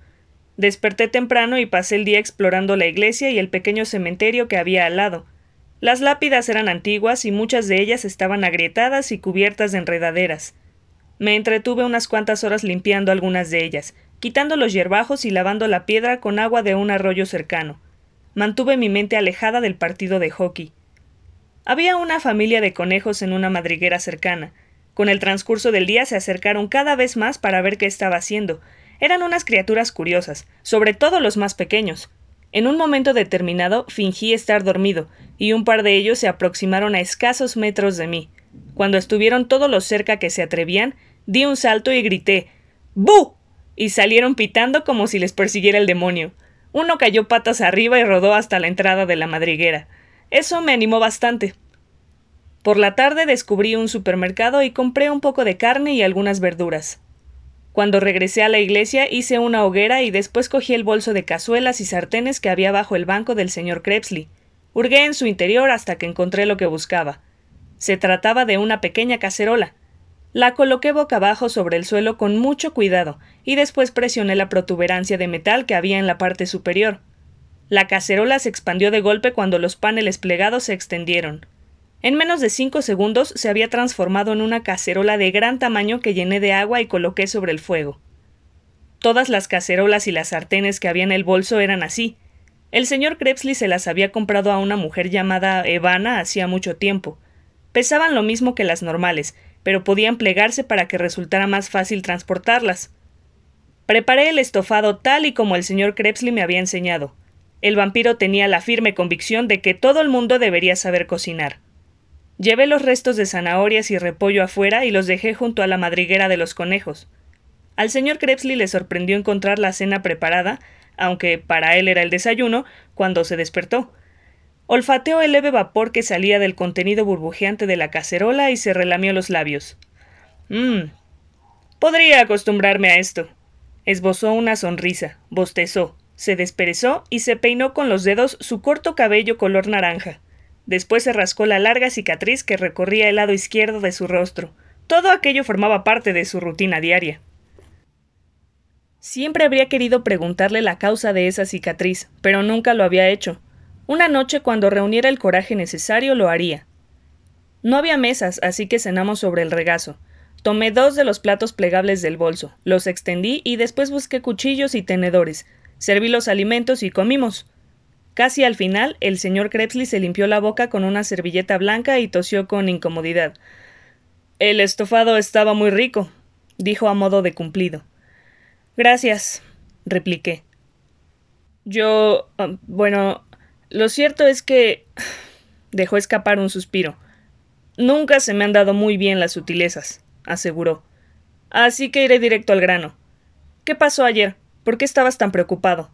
Desperté temprano y pasé el día explorando la iglesia y el pequeño cementerio que había al lado. Las lápidas eran antiguas y muchas de ellas estaban agrietadas y cubiertas de enredaderas. Me entretuve unas cuantas horas limpiando algunas de ellas, quitando los hierbajos y lavando la piedra con agua de un arroyo cercano. Mantuve mi mente alejada del partido de hockey. Había una familia de conejos en una madriguera cercana. Con el transcurso del día se acercaron cada vez más para ver qué estaba haciendo. Eran unas criaturas curiosas, sobre todo los más pequeños. En un momento determinado fingí estar dormido, y un par de ellos se aproximaron a escasos metros de mí. Cuando estuvieron todos los cerca que se atrevían, di un salto y grité ¡Bu! Y salieron pitando como si les persiguiera el demonio. Uno cayó patas arriba y rodó hasta la entrada de la madriguera. Eso me animó bastante. Por la tarde descubrí un supermercado y compré un poco de carne y algunas verduras. Cuando regresé a la iglesia hice una hoguera y después cogí el bolso de cazuelas y sartenes que había bajo el banco del señor Krebsley. Hurgué en su interior hasta que encontré lo que buscaba. Se trataba de una pequeña cacerola. La coloqué boca abajo sobre el suelo con mucho cuidado y después presioné la protuberancia de metal que había en la parte superior. La cacerola se expandió de golpe cuando los paneles plegados se extendieron. En menos de cinco segundos se había transformado en una cacerola de gran tamaño que llené de agua y coloqué sobre el fuego. Todas las cacerolas y las sartenes que había en el bolso eran así. El señor Krebsley se las había comprado a una mujer llamada Evana hacía mucho tiempo. Pesaban lo mismo que las normales, pero podían plegarse para que resultara más fácil transportarlas. Preparé el estofado tal y como el señor Krebsley me había enseñado. El vampiro tenía la firme convicción de que todo el mundo debería saber cocinar. Llevé los restos de zanahorias y repollo afuera y los dejé junto a la madriguera de los conejos. Al señor Krebsley le sorprendió encontrar la cena preparada, aunque para él era el desayuno, cuando se despertó. Olfateó el leve vapor que salía del contenido burbujeante de la cacerola y se relamió los labios. Mmm. Podría acostumbrarme a esto. Esbozó una sonrisa, bostezó, se desperezó y se peinó con los dedos su corto cabello color naranja. Después se rascó la larga cicatriz que recorría el lado izquierdo de su rostro. Todo aquello formaba parte de su rutina diaria. Siempre habría querido preguntarle la causa de esa cicatriz, pero nunca lo había hecho. Una noche, cuando reuniera el coraje necesario, lo haría. No había mesas, así que cenamos sobre el regazo. Tomé dos de los platos plegables del bolso, los extendí y después busqué cuchillos y tenedores, Serví los alimentos y comimos. Casi al final, el señor Krebsley se limpió la boca con una servilleta blanca y tosió con incomodidad. El estofado estaba muy rico, dijo a modo de cumplido. Gracias, repliqué. Yo. Ah, bueno, lo cierto es que. dejó escapar un suspiro. Nunca se me han dado muy bien las sutilezas, aseguró. Así que iré directo al grano. ¿Qué pasó ayer? ¿Por qué estabas tan preocupado?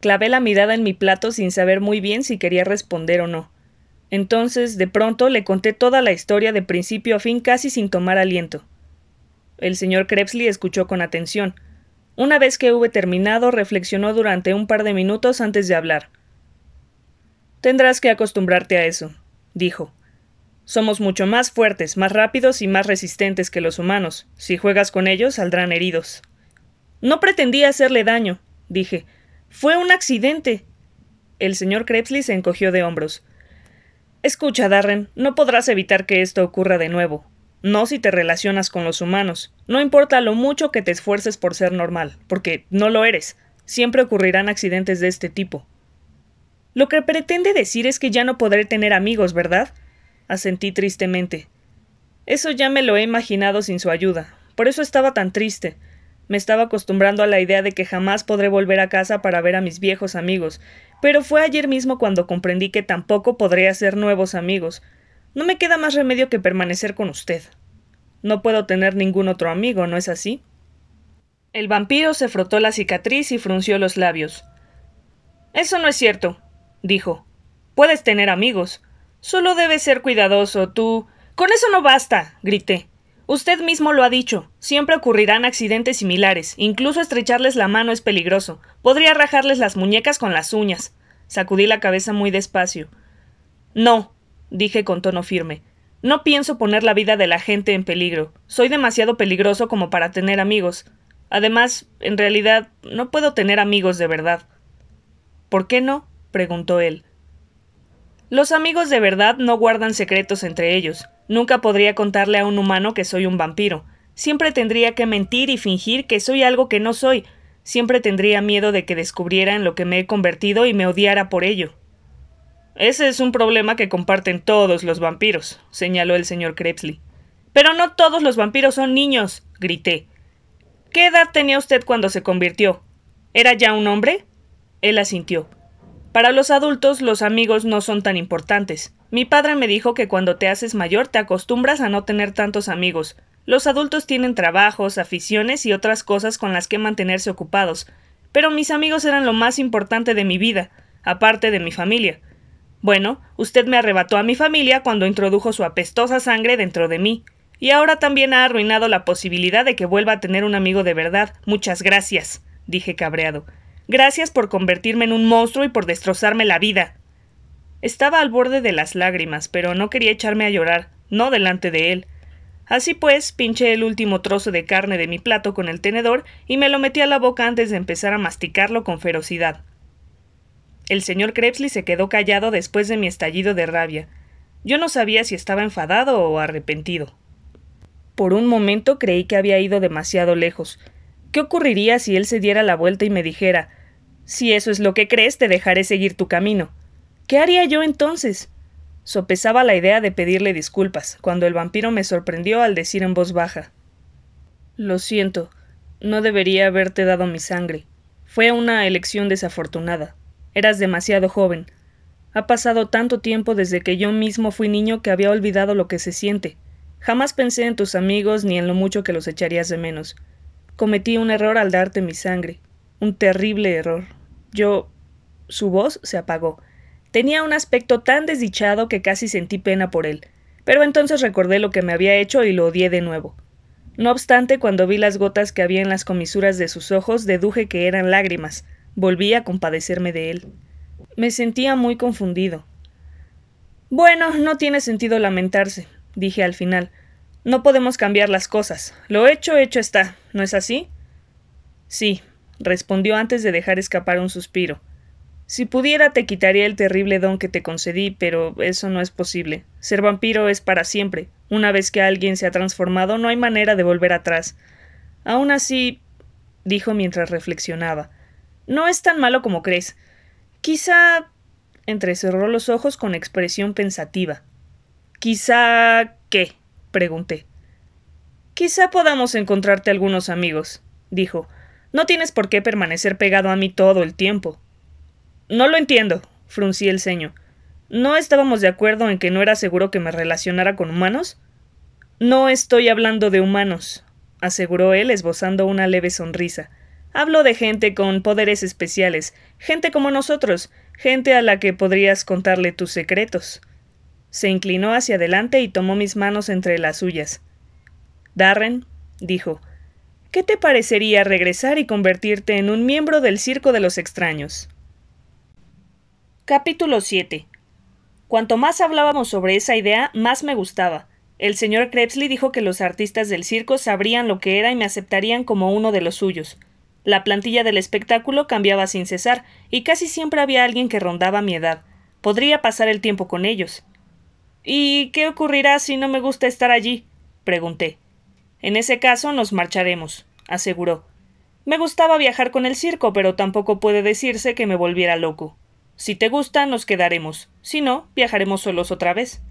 Clavé la mirada en mi plato sin saber muy bien si quería responder o no. Entonces, de pronto, le conté toda la historia de principio a fin casi sin tomar aliento. El señor Krebsley escuchó con atención. Una vez que hube terminado, reflexionó durante un par de minutos antes de hablar. Tendrás que acostumbrarte a eso, dijo. Somos mucho más fuertes, más rápidos y más resistentes que los humanos. Si juegas con ellos, saldrán heridos. No pretendía hacerle daño, dije. Fue un accidente. El señor Krebsley se encogió de hombros. Escucha, Darren, no podrás evitar que esto ocurra de nuevo. No si te relacionas con los humanos. No importa lo mucho que te esfuerces por ser normal, porque no lo eres. Siempre ocurrirán accidentes de este tipo. Lo que pretende decir es que ya no podré tener amigos, ¿verdad? asentí tristemente. Eso ya me lo he imaginado sin su ayuda. Por eso estaba tan triste. Me estaba acostumbrando a la idea de que jamás podré volver a casa para ver a mis viejos amigos, pero fue ayer mismo cuando comprendí que tampoco podré hacer nuevos amigos. No me queda más remedio que permanecer con usted. No puedo tener ningún otro amigo, ¿no es así? El vampiro se frotó la cicatriz y frunció los labios. Eso no es cierto, dijo. Puedes tener amigos. Solo debes ser cuidadoso, tú. Con eso no basta, grité. Usted mismo lo ha dicho. Siempre ocurrirán accidentes similares. Incluso estrecharles la mano es peligroso. Podría rajarles las muñecas con las uñas. Sacudí la cabeza muy despacio. No, dije con tono firme. No pienso poner la vida de la gente en peligro. Soy demasiado peligroso como para tener amigos. Además, en realidad, no puedo tener amigos de verdad. ¿Por qué no? Preguntó él. Los amigos de verdad no guardan secretos entre ellos. Nunca podría contarle a un humano que soy un vampiro. Siempre tendría que mentir y fingir que soy algo que no soy. Siempre tendría miedo de que descubriera en lo que me he convertido y me odiara por ello. Ese es un problema que comparten todos los vampiros, señaló el señor Krebsley. Pero no todos los vampiros son niños, grité. ¿Qué edad tenía usted cuando se convirtió? ¿Era ya un hombre? Él asintió. Para los adultos los amigos no son tan importantes. Mi padre me dijo que cuando te haces mayor te acostumbras a no tener tantos amigos. Los adultos tienen trabajos, aficiones y otras cosas con las que mantenerse ocupados. Pero mis amigos eran lo más importante de mi vida, aparte de mi familia. Bueno, usted me arrebató a mi familia cuando introdujo su apestosa sangre dentro de mí. Y ahora también ha arruinado la posibilidad de que vuelva a tener un amigo de verdad. Muchas gracias, dije cabreado. Gracias por convertirme en un monstruo y por destrozarme la vida. Estaba al borde de las lágrimas, pero no quería echarme a llorar, no delante de él. Así pues, pinché el último trozo de carne de mi plato con el tenedor y me lo metí a la boca antes de empezar a masticarlo con ferocidad. El señor Krebsley se quedó callado después de mi estallido de rabia. Yo no sabía si estaba enfadado o arrepentido. Por un momento creí que había ido demasiado lejos, ¿Qué ocurriría si él se diera la vuelta y me dijera Si eso es lo que crees, te dejaré seguir tu camino? ¿Qué haría yo entonces? Sopesaba la idea de pedirle disculpas, cuando el vampiro me sorprendió al decir en voz baja Lo siento, no debería haberte dado mi sangre. Fue una elección desafortunada. Eras demasiado joven. Ha pasado tanto tiempo desde que yo mismo fui niño que había olvidado lo que se siente. Jamás pensé en tus amigos ni en lo mucho que los echarías de menos. Cometí un error al darte mi sangre. Un terrible error. Yo. Su voz se apagó. Tenía un aspecto tan desdichado que casi sentí pena por él. Pero entonces recordé lo que me había hecho y lo odié de nuevo. No obstante, cuando vi las gotas que había en las comisuras de sus ojos, deduje que eran lágrimas. Volví a compadecerme de él. Me sentía muy confundido. Bueno, no tiene sentido lamentarse, dije al final. No podemos cambiar las cosas. Lo hecho, hecho está. ¿No es así? Sí, respondió antes de dejar escapar un suspiro. Si pudiera te quitaría el terrible don que te concedí, pero eso no es posible. Ser vampiro es para siempre. Una vez que alguien se ha transformado, no hay manera de volver atrás. Aún así, dijo mientras reflexionaba, no es tan malo como crees. Quizá. entrecerró los ojos con expresión pensativa. Quizá. ¿qué? Pregunté. Quizá podamos encontrarte algunos amigos, dijo. No tienes por qué permanecer pegado a mí todo el tiempo. No lo entiendo, fruncí el ceño. ¿No estábamos de acuerdo en que no era seguro que me relacionara con humanos? No estoy hablando de humanos, aseguró él esbozando una leve sonrisa. Hablo de gente con poderes especiales, gente como nosotros, gente a la que podrías contarle tus secretos. Se inclinó hacia adelante y tomó mis manos entre las suyas. Darren, dijo, ¿qué te parecería regresar y convertirte en un miembro del Circo de los Extraños? Capítulo 7 Cuanto más hablábamos sobre esa idea, más me gustaba. El señor Krebsley dijo que los artistas del circo sabrían lo que era y me aceptarían como uno de los suyos. La plantilla del espectáculo cambiaba sin cesar, y casi siempre había alguien que rondaba mi edad. Podría pasar el tiempo con ellos. ¿Y qué ocurrirá si no me gusta estar allí? pregunté. En ese caso nos marcharemos, aseguró. Me gustaba viajar con el circo, pero tampoco puede decirse que me volviera loco. Si te gusta, nos quedaremos. Si no, viajaremos solos otra vez.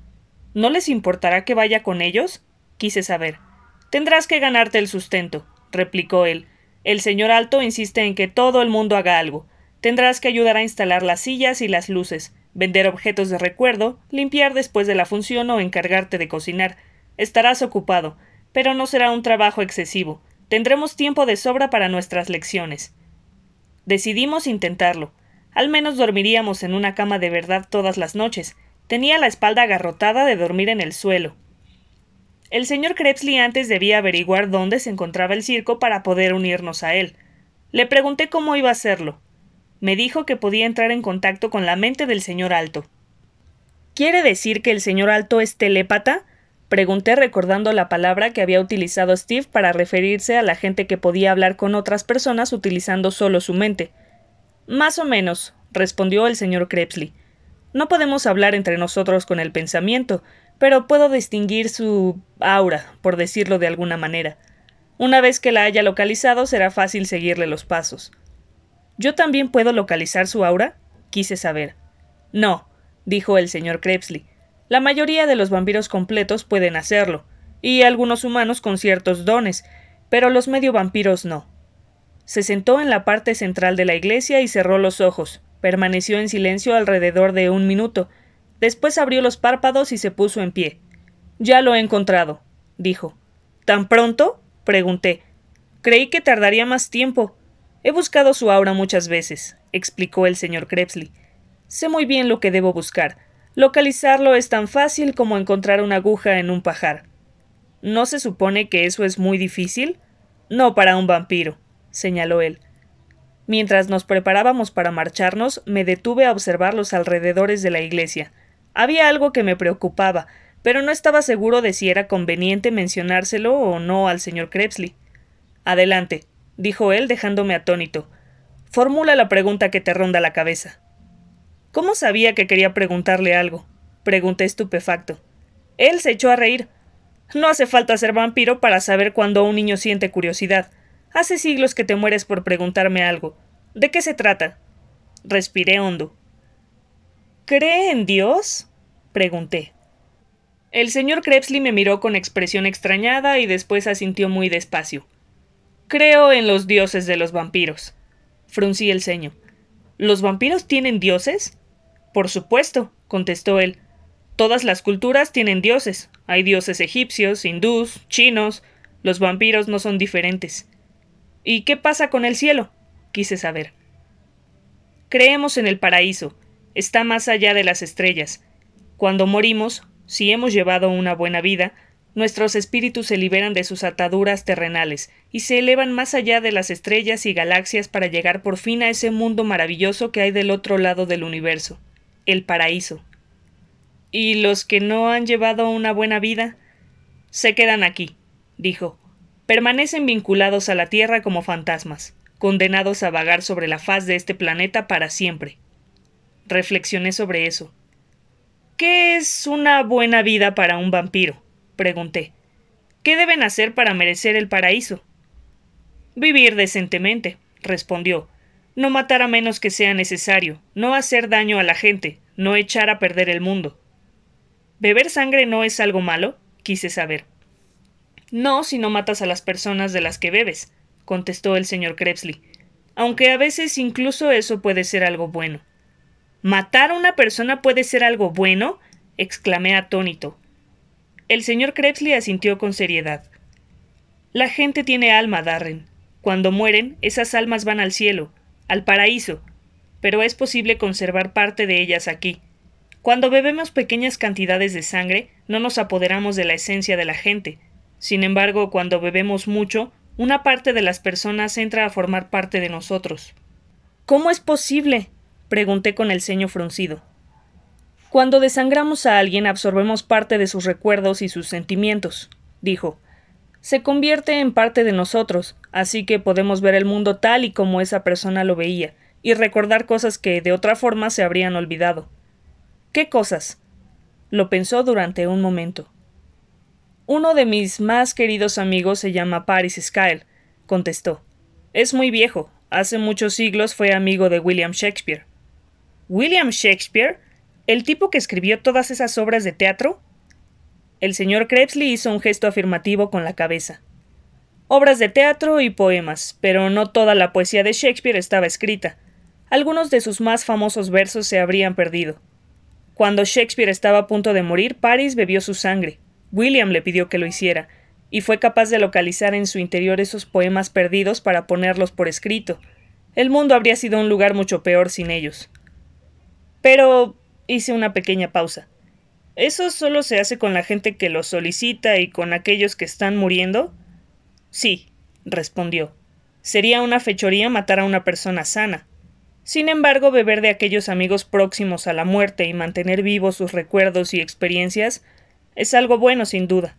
¿No les importará que vaya con ellos? quise saber. Tendrás que ganarte el sustento, replicó él. El señor Alto insiste en que todo el mundo haga algo. Tendrás que ayudar a instalar las sillas y las luces, vender objetos de recuerdo, limpiar después de la función o encargarte de cocinar. Estarás ocupado, pero no será un trabajo excesivo. Tendremos tiempo de sobra para nuestras lecciones. Decidimos intentarlo. Al menos dormiríamos en una cama de verdad todas las noches. Tenía la espalda agarrotada de dormir en el suelo. El señor Krebsley antes debía averiguar dónde se encontraba el circo para poder unirnos a él. Le pregunté cómo iba a hacerlo. Me dijo que podía entrar en contacto con la mente del señor Alto. ¿Quiere decir que el señor Alto es telépata? Pregunté recordando la palabra que había utilizado Steve para referirse a la gente que podía hablar con otras personas utilizando solo su mente. Más o menos, respondió el señor Krebsley. No podemos hablar entre nosotros con el pensamiento, pero puedo distinguir su aura, por decirlo de alguna manera. Una vez que la haya localizado será fácil seguirle los pasos. ¿Yo también puedo localizar su aura? quise saber. No, dijo el señor Krebsley. La mayoría de los vampiros completos pueden hacerlo, y algunos humanos con ciertos dones, pero los medio vampiros no. Se sentó en la parte central de la iglesia y cerró los ojos. Permaneció en silencio alrededor de un minuto. Después abrió los párpados y se puso en pie. Ya lo he encontrado, dijo. ¿Tan pronto? pregunté. Creí que tardaría más tiempo. He buscado su aura muchas veces, explicó el señor Krebsley. Sé muy bien lo que debo buscar. Localizarlo es tan fácil como encontrar una aguja en un pajar. ¿No se supone que eso es muy difícil? No para un vampiro, señaló él. Mientras nos preparábamos para marcharnos, me detuve a observar los alrededores de la iglesia. Había algo que me preocupaba, pero no estaba seguro de si era conveniente mencionárselo o no al señor Krebsley. Adelante, dijo él dejándome atónito. Formula la pregunta que te ronda la cabeza. ¿Cómo sabía que quería preguntarle algo? pregunté estupefacto. Él se echó a reír. No hace falta ser vampiro para saber cuando un niño siente curiosidad. Hace siglos que te mueres por preguntarme algo. ¿De qué se trata? Respiré hondo. ¿Cree en Dios? pregunté. El señor Krebsley me miró con expresión extrañada y después asintió muy despacio. Creo en los dioses de los vampiros. Fruncí el ceño. ¿Los vampiros tienen dioses? Por supuesto, contestó él. Todas las culturas tienen dioses. Hay dioses egipcios, hindús, chinos. Los vampiros no son diferentes. ¿Y qué pasa con el cielo? quise saber. Creemos en el paraíso. Está más allá de las estrellas. Cuando morimos, si hemos llevado una buena vida, nuestros espíritus se liberan de sus ataduras terrenales y se elevan más allá de las estrellas y galaxias para llegar por fin a ese mundo maravilloso que hay del otro lado del universo el paraíso. ¿Y los que no han llevado una buena vida? Se quedan aquí, dijo. Permanecen vinculados a la Tierra como fantasmas, condenados a vagar sobre la faz de este planeta para siempre. Reflexioné sobre eso. ¿Qué es una buena vida para un vampiro? Pregunté. ¿Qué deben hacer para merecer el paraíso? Vivir decentemente, respondió, no matar a menos que sea necesario, no hacer daño a la gente, no echar a perder el mundo. ¿Beber sangre no es algo malo? quise saber. No, si no matas a las personas de las que bebes, contestó el señor Krebsley, aunque a veces incluso eso puede ser algo bueno. ¿Matar a una persona puede ser algo bueno? exclamé atónito. El señor Krebsley asintió con seriedad. La gente tiene alma, Darren. Cuando mueren, esas almas van al cielo, al paraíso, pero es posible conservar parte de ellas aquí. Cuando bebemos pequeñas cantidades de sangre, no nos apoderamos de la esencia de la gente. Sin embargo, cuando bebemos mucho, una parte de las personas entra a formar parte de nosotros. ¿Cómo es posible? pregunté con el ceño fruncido. Cuando desangramos a alguien absorbemos parte de sus recuerdos y sus sentimientos, dijo. Se convierte en parte de nosotros, así que podemos ver el mundo tal y como esa persona lo veía, y recordar cosas que de otra forma se habrían olvidado. ¿Qué cosas? Lo pensó durante un momento. Uno de mis más queridos amigos se llama Paris Skyle, contestó. Es muy viejo. Hace muchos siglos fue amigo de William Shakespeare. ¿William Shakespeare? ¿El tipo que escribió todas esas obras de teatro? El señor Krebsley hizo un gesto afirmativo con la cabeza. Obras de teatro y poemas, pero no toda la poesía de Shakespeare estaba escrita. Algunos de sus más famosos versos se habrían perdido. Cuando Shakespeare estaba a punto de morir, Paris bebió su sangre. William le pidió que lo hiciera, y fue capaz de localizar en su interior esos poemas perdidos para ponerlos por escrito. El mundo habría sido un lugar mucho peor sin ellos. Pero hice una pequeña pausa. ¿Eso solo se hace con la gente que lo solicita y con aquellos que están muriendo? Sí, respondió. Sería una fechoría matar a una persona sana. Sin embargo, beber de aquellos amigos próximos a la muerte y mantener vivos sus recuerdos y experiencias es algo bueno, sin duda.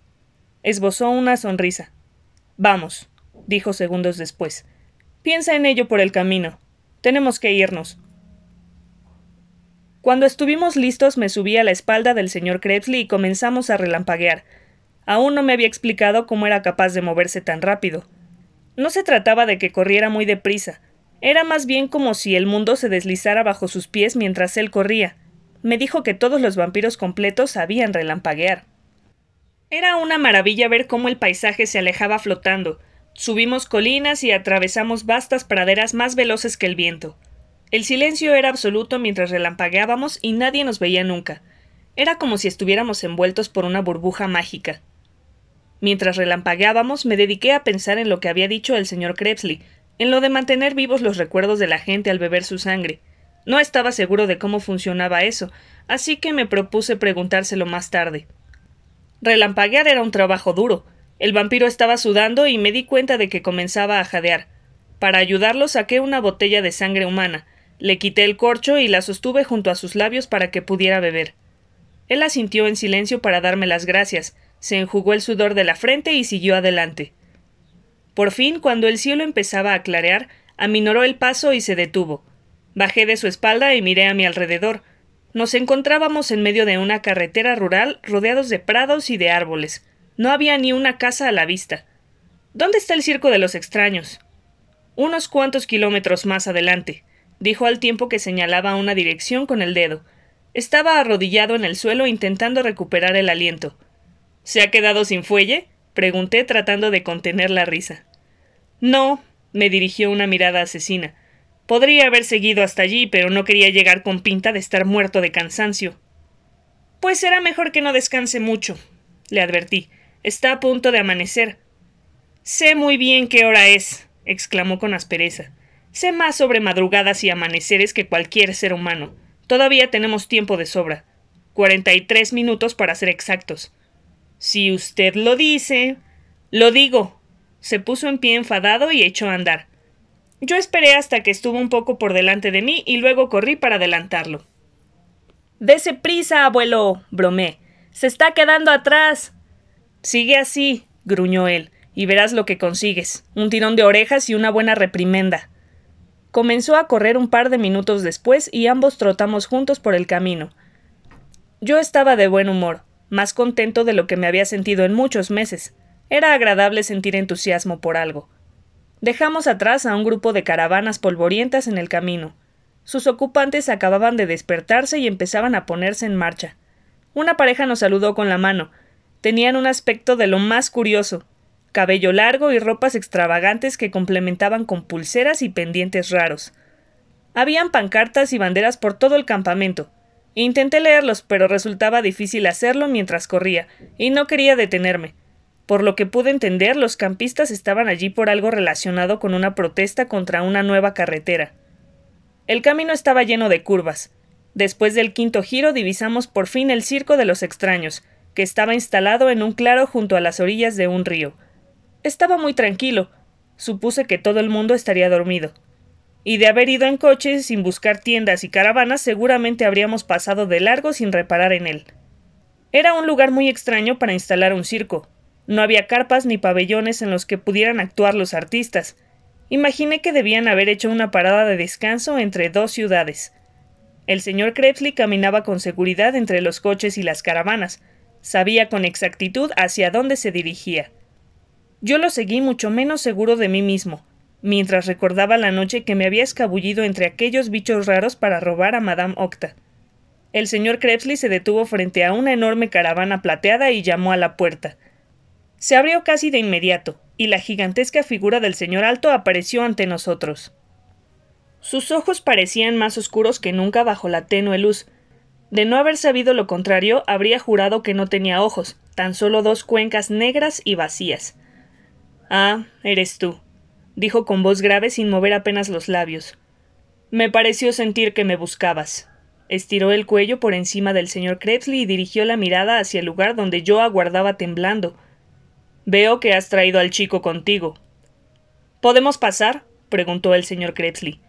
Esbozó una sonrisa. Vamos, dijo segundos después. Piensa en ello por el camino. Tenemos que irnos. Cuando estuvimos listos me subí a la espalda del señor Krebsley y comenzamos a relampaguear. Aún no me había explicado cómo era capaz de moverse tan rápido. No se trataba de que corriera muy deprisa, era más bien como si el mundo se deslizara bajo sus pies mientras él corría me dijo que todos los vampiros completos sabían relampaguear. Era una maravilla ver cómo el paisaje se alejaba flotando. Subimos colinas y atravesamos vastas praderas más veloces que el viento. El silencio era absoluto mientras relampagueábamos y nadie nos veía nunca. Era como si estuviéramos envueltos por una burbuja mágica. Mientras relampagueábamos, me dediqué a pensar en lo que había dicho el señor Krebsley, en lo de mantener vivos los recuerdos de la gente al beber su sangre. No estaba seguro de cómo funcionaba eso, así que me propuse preguntárselo más tarde. Relampaguear era un trabajo duro. El vampiro estaba sudando y me di cuenta de que comenzaba a jadear. Para ayudarlo saqué una botella de sangre humana, le quité el corcho y la sostuve junto a sus labios para que pudiera beber. Él asintió en silencio para darme las gracias, se enjugó el sudor de la frente y siguió adelante. Por fin, cuando el cielo empezaba a clarear, aminoró el paso y se detuvo. Bajé de su espalda y miré a mi alrededor. Nos encontrábamos en medio de una carretera rural rodeados de prados y de árboles. No había ni una casa a la vista. ¿Dónde está el circo de los extraños? Unos cuantos kilómetros más adelante, dijo al tiempo que señalaba una dirección con el dedo. Estaba arrodillado en el suelo intentando recuperar el aliento. ¿Se ha quedado sin fuelle? pregunté tratando de contener la risa. No, me dirigió una mirada asesina. Podría haber seguido hasta allí, pero no quería llegar con pinta de estar muerto de cansancio. Pues será mejor que no descanse mucho, le advertí. Está a punto de amanecer. Sé muy bien qué hora es, exclamó con aspereza. Sé más sobre madrugadas y amaneceres que cualquier ser humano. Todavía tenemos tiempo de sobra. Cuarenta y tres minutos para ser exactos. Si usted lo dice. Lo digo. Se puso en pie enfadado y echó a andar. Yo esperé hasta que estuvo un poco por delante de mí y luego corrí para adelantarlo. Dese prisa, abuelo. bromé. Se está quedando atrás. Sigue así, gruñó él, y verás lo que consigues. Un tirón de orejas y una buena reprimenda. Comenzó a correr un par de minutos después y ambos trotamos juntos por el camino. Yo estaba de buen humor, más contento de lo que me había sentido en muchos meses. Era agradable sentir entusiasmo por algo. Dejamos atrás a un grupo de caravanas polvorientas en el camino. Sus ocupantes acababan de despertarse y empezaban a ponerse en marcha. Una pareja nos saludó con la mano. Tenían un aspecto de lo más curioso cabello largo y ropas extravagantes que complementaban con pulseras y pendientes raros. Habían pancartas y banderas por todo el campamento. Intenté leerlos, pero resultaba difícil hacerlo mientras corría, y no quería detenerme. Por lo que pude entender, los campistas estaban allí por algo relacionado con una protesta contra una nueva carretera. El camino estaba lleno de curvas. Después del quinto giro divisamos por fin el circo de los extraños, que estaba instalado en un claro junto a las orillas de un río. Estaba muy tranquilo. Supuse que todo el mundo estaría dormido. Y de haber ido en coche sin buscar tiendas y caravanas seguramente habríamos pasado de largo sin reparar en él. Era un lugar muy extraño para instalar un circo, no había carpas ni pabellones en los que pudieran actuar los artistas. Imaginé que debían haber hecho una parada de descanso entre dos ciudades. El señor Krebsley caminaba con seguridad entre los coches y las caravanas. Sabía con exactitud hacia dónde se dirigía. Yo lo seguí mucho menos seguro de mí mismo, mientras recordaba la noche que me había escabullido entre aquellos bichos raros para robar a Madame Octa. El señor Krebsley se detuvo frente a una enorme caravana plateada y llamó a la puerta. Se abrió casi de inmediato, y la gigantesca figura del señor Alto apareció ante nosotros. Sus ojos parecían más oscuros que nunca bajo la tenue luz. De no haber sabido lo contrario, habría jurado que no tenía ojos, tan solo dos cuencas negras y vacías. Ah, eres tú, dijo con voz grave sin mover apenas los labios. Me pareció sentir que me buscabas. Estiró el cuello por encima del señor Krebsley y dirigió la mirada hacia el lugar donde yo aguardaba temblando, Veo que has traído al chico contigo. ¿Podemos pasar? preguntó el señor Krebsley.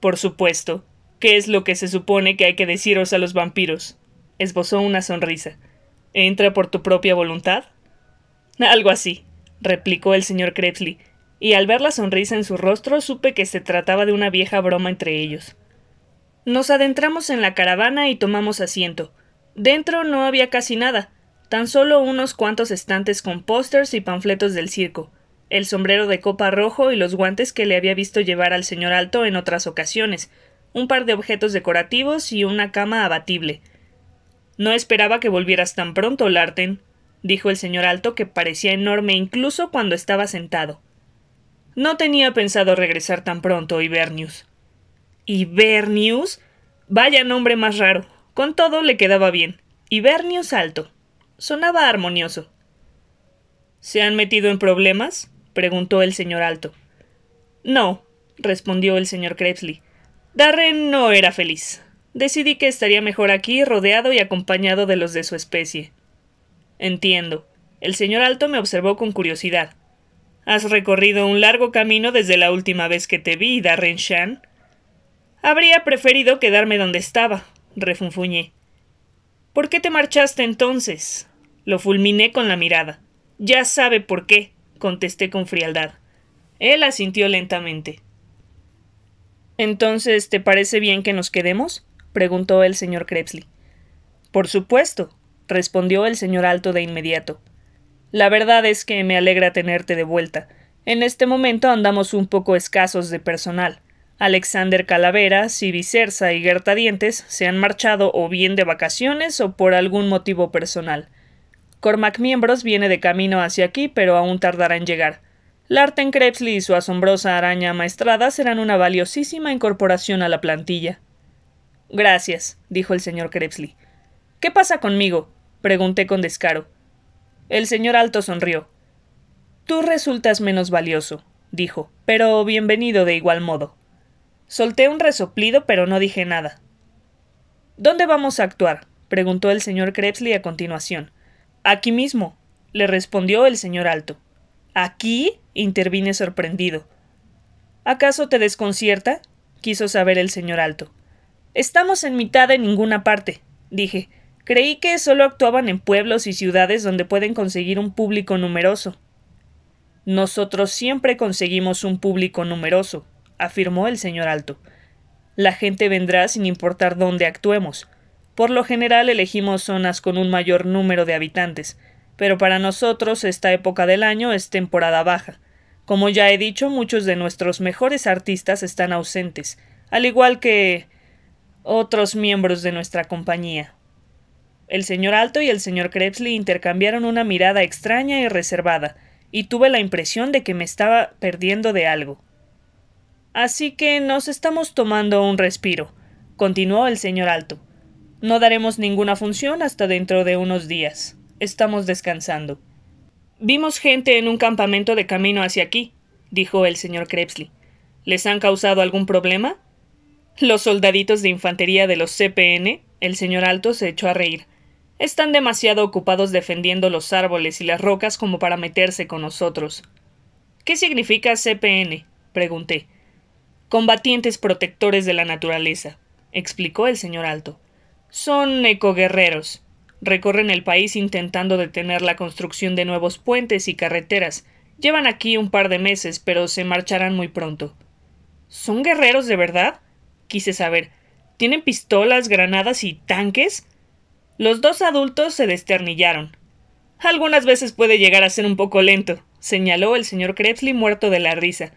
Por supuesto. ¿Qué es lo que se supone que hay que deciros a los vampiros? esbozó una sonrisa. ¿Entra por tu propia voluntad? Algo así, replicó el señor Krebsley, y al ver la sonrisa en su rostro supe que se trataba de una vieja broma entre ellos. Nos adentramos en la caravana y tomamos asiento. Dentro no había casi nada, tan solo unos cuantos estantes con pósters y panfletos del circo, el sombrero de copa rojo y los guantes que le había visto llevar al señor Alto en otras ocasiones, un par de objetos decorativos y una cama abatible. No esperaba que volvieras tan pronto, Larten, dijo el señor Alto, que parecía enorme incluso cuando estaba sentado. No tenía pensado regresar tan pronto, Ibernius. ¿Ibernius? Vaya nombre más raro. Con todo le quedaba bien. Ibernius Alto. Sonaba armonioso. ¿Se han metido en problemas? preguntó el señor Alto. No, respondió el señor Krebsley. Darren no era feliz. Decidí que estaría mejor aquí, rodeado y acompañado de los de su especie. Entiendo. El señor Alto me observó con curiosidad. ¿Has recorrido un largo camino desde la última vez que te vi, Darren Shan? Habría preferido quedarme donde estaba, refunfuñé. ¿Por qué te marchaste entonces? Lo fulminé con la mirada. Ya sabe por qué, contesté con frialdad. Él asintió lentamente. Entonces, ¿te parece bien que nos quedemos? preguntó el señor Krebsley. Por supuesto, respondió el señor Alto de inmediato. La verdad es que me alegra tenerte de vuelta. En este momento andamos un poco escasos de personal. Alexander Calaveras, Vicersa y Gerta Dientes se han marchado o bien de vacaciones o por algún motivo personal. Cormac Miembros viene de camino hacia aquí, pero aún tardará en llegar. Larten Krebsley y su asombrosa araña maestrada serán una valiosísima incorporación a la plantilla. Gracias, dijo el señor Krebsley. ¿Qué pasa conmigo? Pregunté con descaro. El señor Alto sonrió. Tú resultas menos valioso, dijo, pero bienvenido de igual modo. Solté un resoplido, pero no dije nada. ¿Dónde vamos a actuar? preguntó el señor Krebsley a continuación. Aquí mismo, le respondió el señor Alto. ¿Aquí? intervine sorprendido. ¿Acaso te desconcierta? quiso saber el señor Alto. Estamos en mitad de ninguna parte, dije. Creí que solo actuaban en pueblos y ciudades donde pueden conseguir un público numeroso. Nosotros siempre conseguimos un público numeroso, afirmó el señor Alto. La gente vendrá sin importar dónde actuemos. Por lo general elegimos zonas con un mayor número de habitantes, pero para nosotros esta época del año es temporada baja. Como ya he dicho, muchos de nuestros mejores artistas están ausentes, al igual que otros miembros de nuestra compañía. El señor Alto y el señor Krebsley intercambiaron una mirada extraña y reservada, y tuve la impresión de que me estaba perdiendo de algo. Así que nos estamos tomando un respiro, continuó el señor Alto. No daremos ninguna función hasta dentro de unos días. Estamos descansando. Vimos gente en un campamento de camino hacia aquí, dijo el señor Krebsley. ¿Les han causado algún problema? Los soldaditos de infantería de los CPN, el señor Alto se echó a reír. Están demasiado ocupados defendiendo los árboles y las rocas como para meterse con nosotros. ¿Qué significa CPN? pregunté. Combatientes protectores de la naturaleza, explicó el señor Alto. Son ecoguerreros. Recorren el país intentando detener la construcción de nuevos puentes y carreteras. Llevan aquí un par de meses, pero se marcharán muy pronto. ¿Son guerreros de verdad? Quise saber. ¿Tienen pistolas, granadas y tanques? Los dos adultos se desternillaron. Algunas veces puede llegar a ser un poco lento, señaló el señor Krebsley muerto de la risa.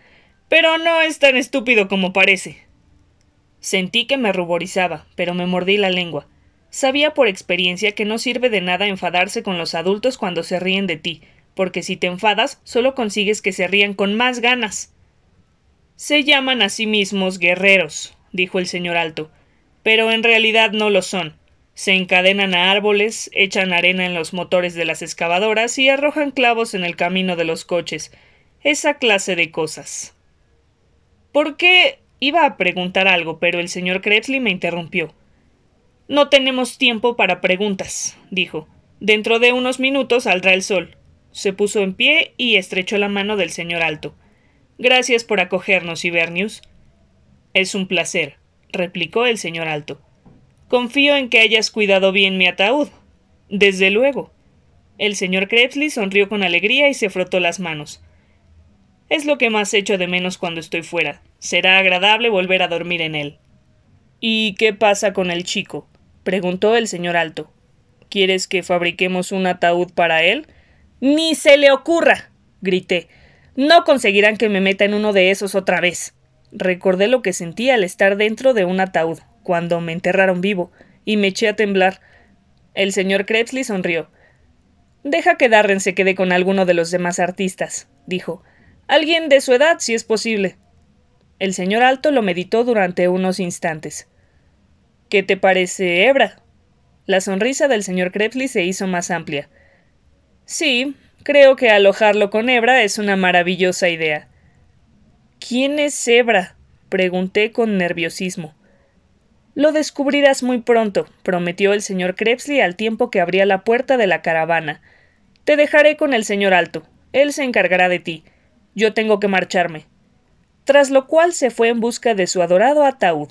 Pero no es tan estúpido como parece. Sentí que me ruborizaba, pero me mordí la lengua. Sabía por experiencia que no sirve de nada enfadarse con los adultos cuando se ríen de ti, porque si te enfadas solo consigues que se rían con más ganas. Se llaman a sí mismos guerreros, dijo el señor Alto, pero en realidad no lo son. Se encadenan a árboles, echan arena en los motores de las excavadoras y arrojan clavos en el camino de los coches. Esa clase de cosas. ¿Por qué? Iba a preguntar algo, pero el señor Krebsley me interrumpió. No tenemos tiempo para preguntas, dijo. Dentro de unos minutos saldrá el sol. Se puso en pie y estrechó la mano del señor Alto. Gracias por acogernos, Ibernius. Es un placer, replicó el señor Alto. Confío en que hayas cuidado bien mi ataúd. Desde luego. El señor Krebsley sonrió con alegría y se frotó las manos. Es lo que más echo de menos cuando estoy fuera. Será agradable volver a dormir en él. ¿Y qué pasa con el chico? preguntó el señor Alto. ¿Quieres que fabriquemos un ataúd para él? Ni se le ocurra. grité. No conseguirán que me meta en uno de esos otra vez. Recordé lo que sentí al estar dentro de un ataúd, cuando me enterraron vivo, y me eché a temblar. El señor Krebsley sonrió. Deja que Darren se quede con alguno de los demás artistas, dijo. Alguien de su edad, si es posible. El señor Alto lo meditó durante unos instantes. ¿Qué te parece, Hebra? La sonrisa del señor Krebsley se hizo más amplia. Sí, creo que alojarlo con Hebra es una maravillosa idea. ¿Quién es Hebra? pregunté con nerviosismo. Lo descubrirás muy pronto, prometió el señor Krebsley al tiempo que abría la puerta de la caravana. Te dejaré con el señor Alto. Él se encargará de ti. Yo tengo que marcharme. Tras lo cual se fue en busca de su adorado ataúd.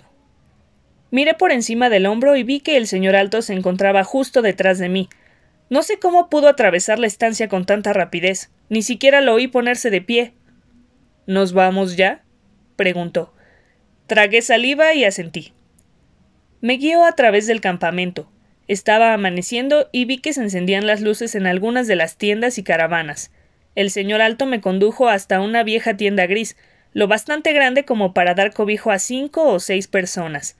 Miré por encima del hombro y vi que el señor Alto se encontraba justo detrás de mí. No sé cómo pudo atravesar la estancia con tanta rapidez, ni siquiera lo oí ponerse de pie. ¿Nos vamos ya? preguntó. Tragué saliva y asentí. Me guió a través del campamento. Estaba amaneciendo y vi que se encendían las luces en algunas de las tiendas y caravanas. El señor Alto me condujo hasta una vieja tienda gris, lo bastante grande como para dar cobijo a cinco o seis personas.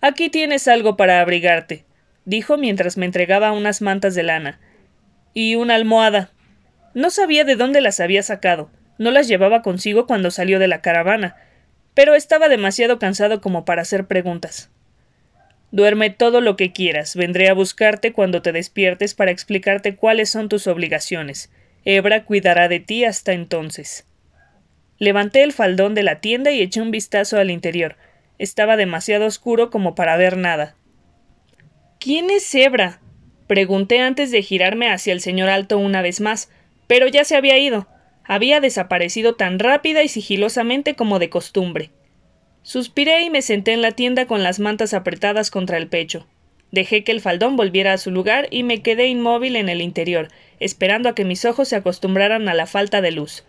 Aquí tienes algo para abrigarte, dijo mientras me entregaba unas mantas de lana. Y una almohada. No sabía de dónde las había sacado, no las llevaba consigo cuando salió de la caravana, pero estaba demasiado cansado como para hacer preguntas. Duerme todo lo que quieras, vendré a buscarte cuando te despiertes para explicarte cuáles son tus obligaciones. Hebra cuidará de ti hasta entonces. Levanté el faldón de la tienda y eché un vistazo al interior. Estaba demasiado oscuro como para ver nada. ¿Quién es Zebra? Pregunté antes de girarme hacia el señor Alto una vez más, pero ya se había ido. Había desaparecido tan rápida y sigilosamente como de costumbre. Suspiré y me senté en la tienda con las mantas apretadas contra el pecho. Dejé que el faldón volviera a su lugar y me quedé inmóvil en el interior, esperando a que mis ojos se acostumbraran a la falta de luz.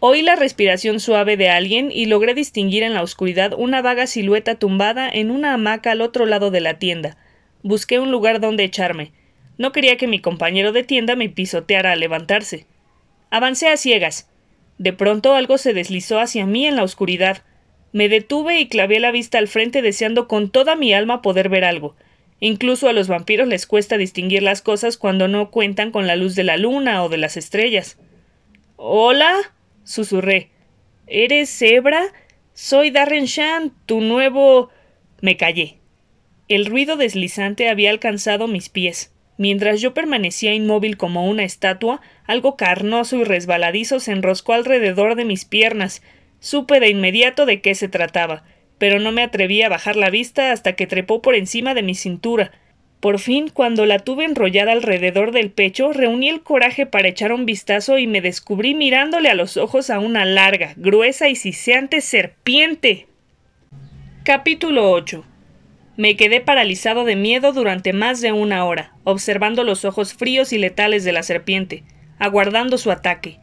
Oí la respiración suave de alguien y logré distinguir en la oscuridad una vaga silueta tumbada en una hamaca al otro lado de la tienda. Busqué un lugar donde echarme. No quería que mi compañero de tienda me pisoteara al levantarse. Avancé a ciegas. De pronto algo se deslizó hacia mí en la oscuridad. Me detuve y clavé la vista al frente deseando con toda mi alma poder ver algo. Incluso a los vampiros les cuesta distinguir las cosas cuando no cuentan con la luz de la luna o de las estrellas. Hola susurré. ¿Eres Zebra? Soy Darren Shan, tu nuevo. Me callé. El ruido deslizante había alcanzado mis pies. Mientras yo permanecía inmóvil como una estatua, algo carnoso y resbaladizo se enroscó alrededor de mis piernas. Supe de inmediato de qué se trataba, pero no me atreví a bajar la vista hasta que trepó por encima de mi cintura. Por fin, cuando la tuve enrollada alrededor del pecho, reuní el coraje para echar un vistazo y me descubrí mirándole a los ojos a una larga, gruesa y siseante serpiente. Capítulo 8 me quedé paralizado de miedo durante más de una hora, observando los ojos fríos y letales de la serpiente, aguardando su ataque.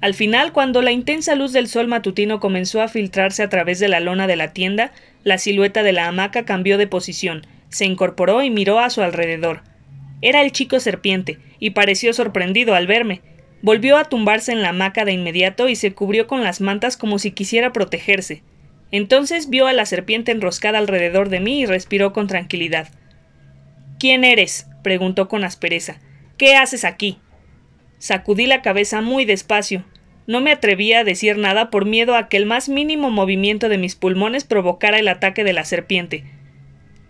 Al final, cuando la intensa luz del sol matutino comenzó a filtrarse a través de la lona de la tienda, la silueta de la hamaca cambió de posición, se incorporó y miró a su alrededor. Era el chico serpiente, y pareció sorprendido al verme. Volvió a tumbarse en la hamaca de inmediato y se cubrió con las mantas como si quisiera protegerse. Entonces vio a la serpiente enroscada alrededor de mí y respiró con tranquilidad. ¿Quién eres? preguntó con aspereza. ¿Qué haces aquí? Sacudí la cabeza muy despacio. No me atrevía a decir nada por miedo a que el más mínimo movimiento de mis pulmones provocara el ataque de la serpiente.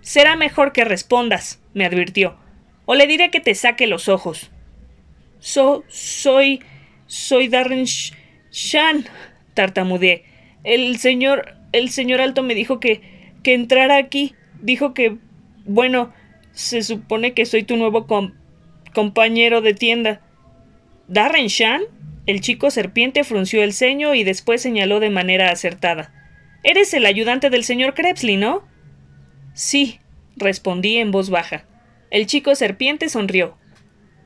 Será mejor que respondas, me advirtió, o le diré que te saque los ojos. So, soy. soy Darren Shan, tartamudeé. El señor el señor Alto me dijo que, que entrara aquí. Dijo que, bueno, se supone que soy tu nuevo compañero de tienda. ¿Darren Shan? El chico serpiente frunció el ceño y después señaló de manera acertada. Eres el ayudante del señor Krebsley, ¿no? Sí, respondí en voz baja. El chico serpiente sonrió.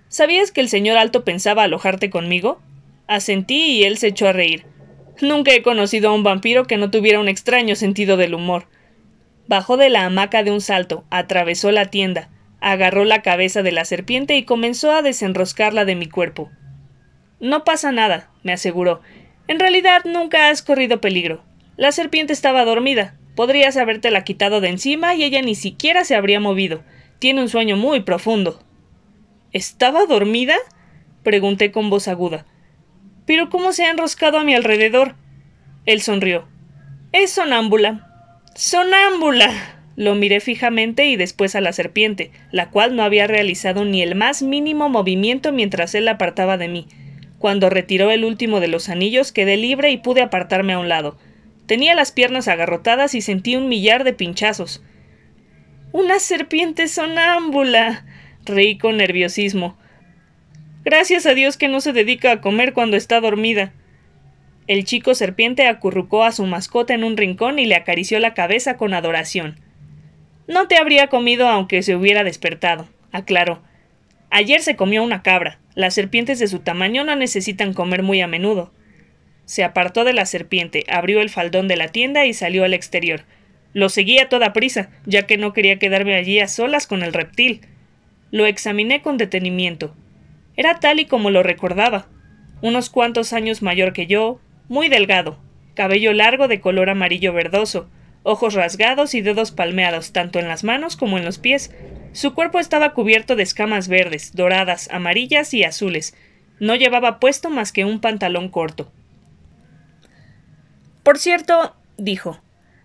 ¿Sabías que el señor Alto pensaba alojarte conmigo? Asentí y él se echó a reír. Nunca he conocido a un vampiro que no tuviera un extraño sentido del humor. Bajó de la hamaca de un salto, atravesó la tienda, agarró la cabeza de la serpiente y comenzó a desenroscarla de mi cuerpo. No pasa nada, me aseguró. En realidad nunca has corrido peligro. La serpiente estaba dormida. Podrías habértela quitado de encima y ella ni siquiera se habría movido. Tiene un sueño muy profundo. ¿Estaba dormida? pregunté con voz aguda. Pero ¿cómo se ha enroscado a mi alrededor? Él sonrió. Es sonámbula. ¡Sonámbula! Lo miré fijamente y después a la serpiente, la cual no había realizado ni el más mínimo movimiento mientras él la apartaba de mí. Cuando retiró el último de los anillos quedé libre y pude apartarme a un lado. Tenía las piernas agarrotadas y sentí un millar de pinchazos. Una serpiente sonámbula. reí con nerviosismo. Gracias a Dios que no se dedica a comer cuando está dormida. El chico serpiente acurrucó a su mascota en un rincón y le acarició la cabeza con adoración. No te habría comido aunque se hubiera despertado, aclaró. Ayer se comió una cabra. Las serpientes de su tamaño no necesitan comer muy a menudo. Se apartó de la serpiente, abrió el faldón de la tienda y salió al exterior. Lo seguí a toda prisa, ya que no quería quedarme allí a solas con el reptil. Lo examiné con detenimiento. Era tal y como lo recordaba. Unos cuantos años mayor que yo, muy delgado, cabello largo de color amarillo verdoso, ojos rasgados y dedos palmeados tanto en las manos como en los pies. Su cuerpo estaba cubierto de escamas verdes, doradas, amarillas y azules. No llevaba puesto más que un pantalón corto. Por cierto, dijo,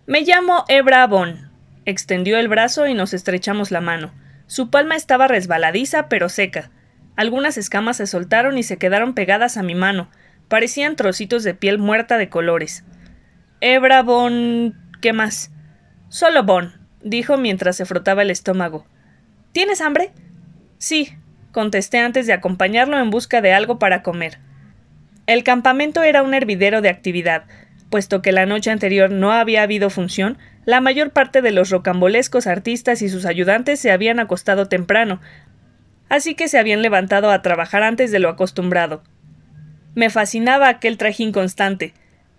me llamo Ebra Bon. Extendió el brazo y nos estrechamos la mano. Su palma estaba resbaladiza pero seca. Algunas escamas se soltaron y se quedaron pegadas a mi mano. Parecían trocitos de piel muerta de colores. Hebra Bon. ¿Qué más? Solo Bon, dijo mientras se frotaba el estómago. ¿Tienes hambre? Sí, contesté antes de acompañarlo en busca de algo para comer. El campamento era un hervidero de actividad, puesto que la noche anterior no había habido función, la mayor parte de los rocambolescos artistas y sus ayudantes se habían acostado temprano, así que se habían levantado a trabajar antes de lo acostumbrado. Me fascinaba aquel trajín constante.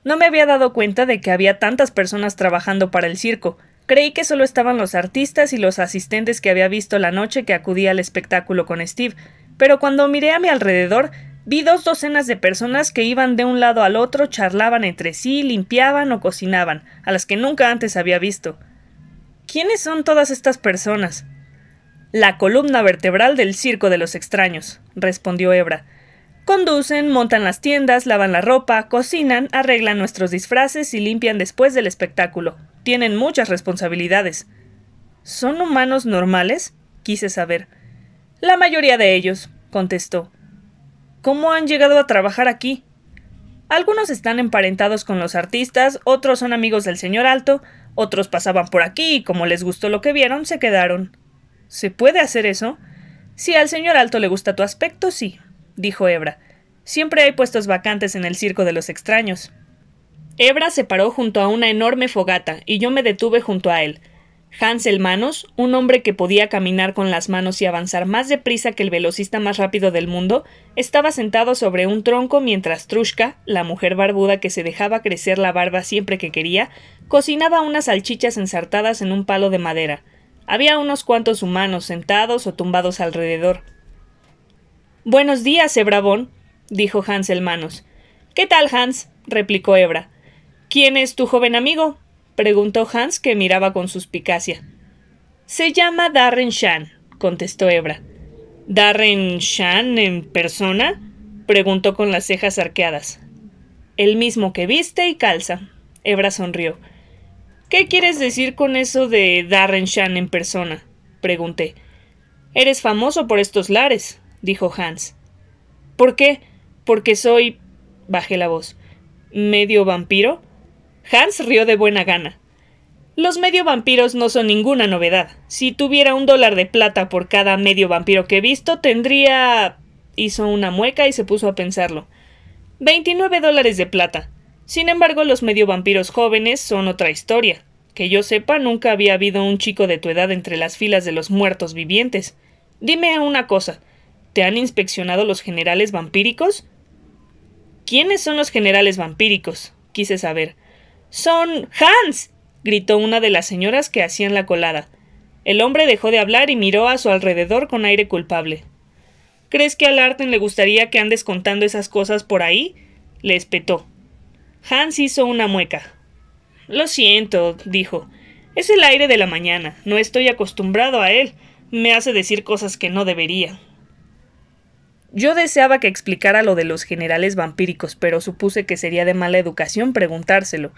No me había dado cuenta de que había tantas personas trabajando para el circo. Creí que solo estaban los artistas y los asistentes que había visto la noche que acudí al espectáculo con Steve, pero cuando miré a mi alrededor vi dos docenas de personas que iban de un lado al otro, charlaban entre sí, limpiaban o cocinaban, a las que nunca antes había visto. ¿Quiénes son todas estas personas? La columna vertebral del circo de los extraños, respondió Hebra. Conducen, montan las tiendas, lavan la ropa, cocinan, arreglan nuestros disfraces y limpian después del espectáculo. Tienen muchas responsabilidades. ¿Son humanos normales? quise saber. La mayoría de ellos, contestó. ¿Cómo han llegado a trabajar aquí? Algunos están emparentados con los artistas, otros son amigos del señor Alto, otros pasaban por aquí y como les gustó lo que vieron, se quedaron. ¿Se puede hacer eso? Si al señor Alto le gusta tu aspecto, sí, dijo Hebra. Siempre hay puestos vacantes en el circo de los extraños. Hebra se paró junto a una enorme fogata, y yo me detuve junto a él. Hansel Manos, un hombre que podía caminar con las manos y avanzar más deprisa que el velocista más rápido del mundo, estaba sentado sobre un tronco mientras Trushka, la mujer barbuda que se dejaba crecer la barba siempre que quería, cocinaba unas salchichas ensartadas en un palo de madera. Había unos cuantos humanos sentados o tumbados alrededor. Buenos días, Hebrabón, dijo Hansel Manos. ¿Qué tal, Hans? replicó Hebra. ¿Quién es tu joven amigo? preguntó Hans, que miraba con suspicacia. Se llama Darren Shan, contestó Hebra. ¿Darren Shan en persona? preguntó con las cejas arqueadas. El mismo que viste y calza. Hebra sonrió. ¿Qué quieres decir con eso de Darren Shan en persona? pregunté. Eres famoso por estos lares, dijo Hans. ¿Por qué? Porque soy. bajé la voz. ¿Medio vampiro? Hans rió de buena gana. Los medio vampiros no son ninguna novedad. Si tuviera un dólar de plata por cada medio vampiro que he visto, tendría. hizo una mueca y se puso a pensarlo. Veintinueve dólares de plata. Sin embargo, los medio vampiros jóvenes son otra historia. Que yo sepa, nunca había habido un chico de tu edad entre las filas de los muertos vivientes. Dime una cosa. ¿Te han inspeccionado los generales vampíricos? ¿Quiénes son los generales vampíricos? quise saber. Son. Hans. gritó una de las señoras que hacían la colada. El hombre dejó de hablar y miró a su alrededor con aire culpable. ¿Crees que al Arten le gustaría que andes contando esas cosas por ahí? le espetó. Hans hizo una mueca. Lo siento, dijo. Es el aire de la mañana. No estoy acostumbrado a él. Me hace decir cosas que no debería. Yo deseaba que explicara lo de los generales vampíricos, pero supuse que sería de mala educación preguntárselo.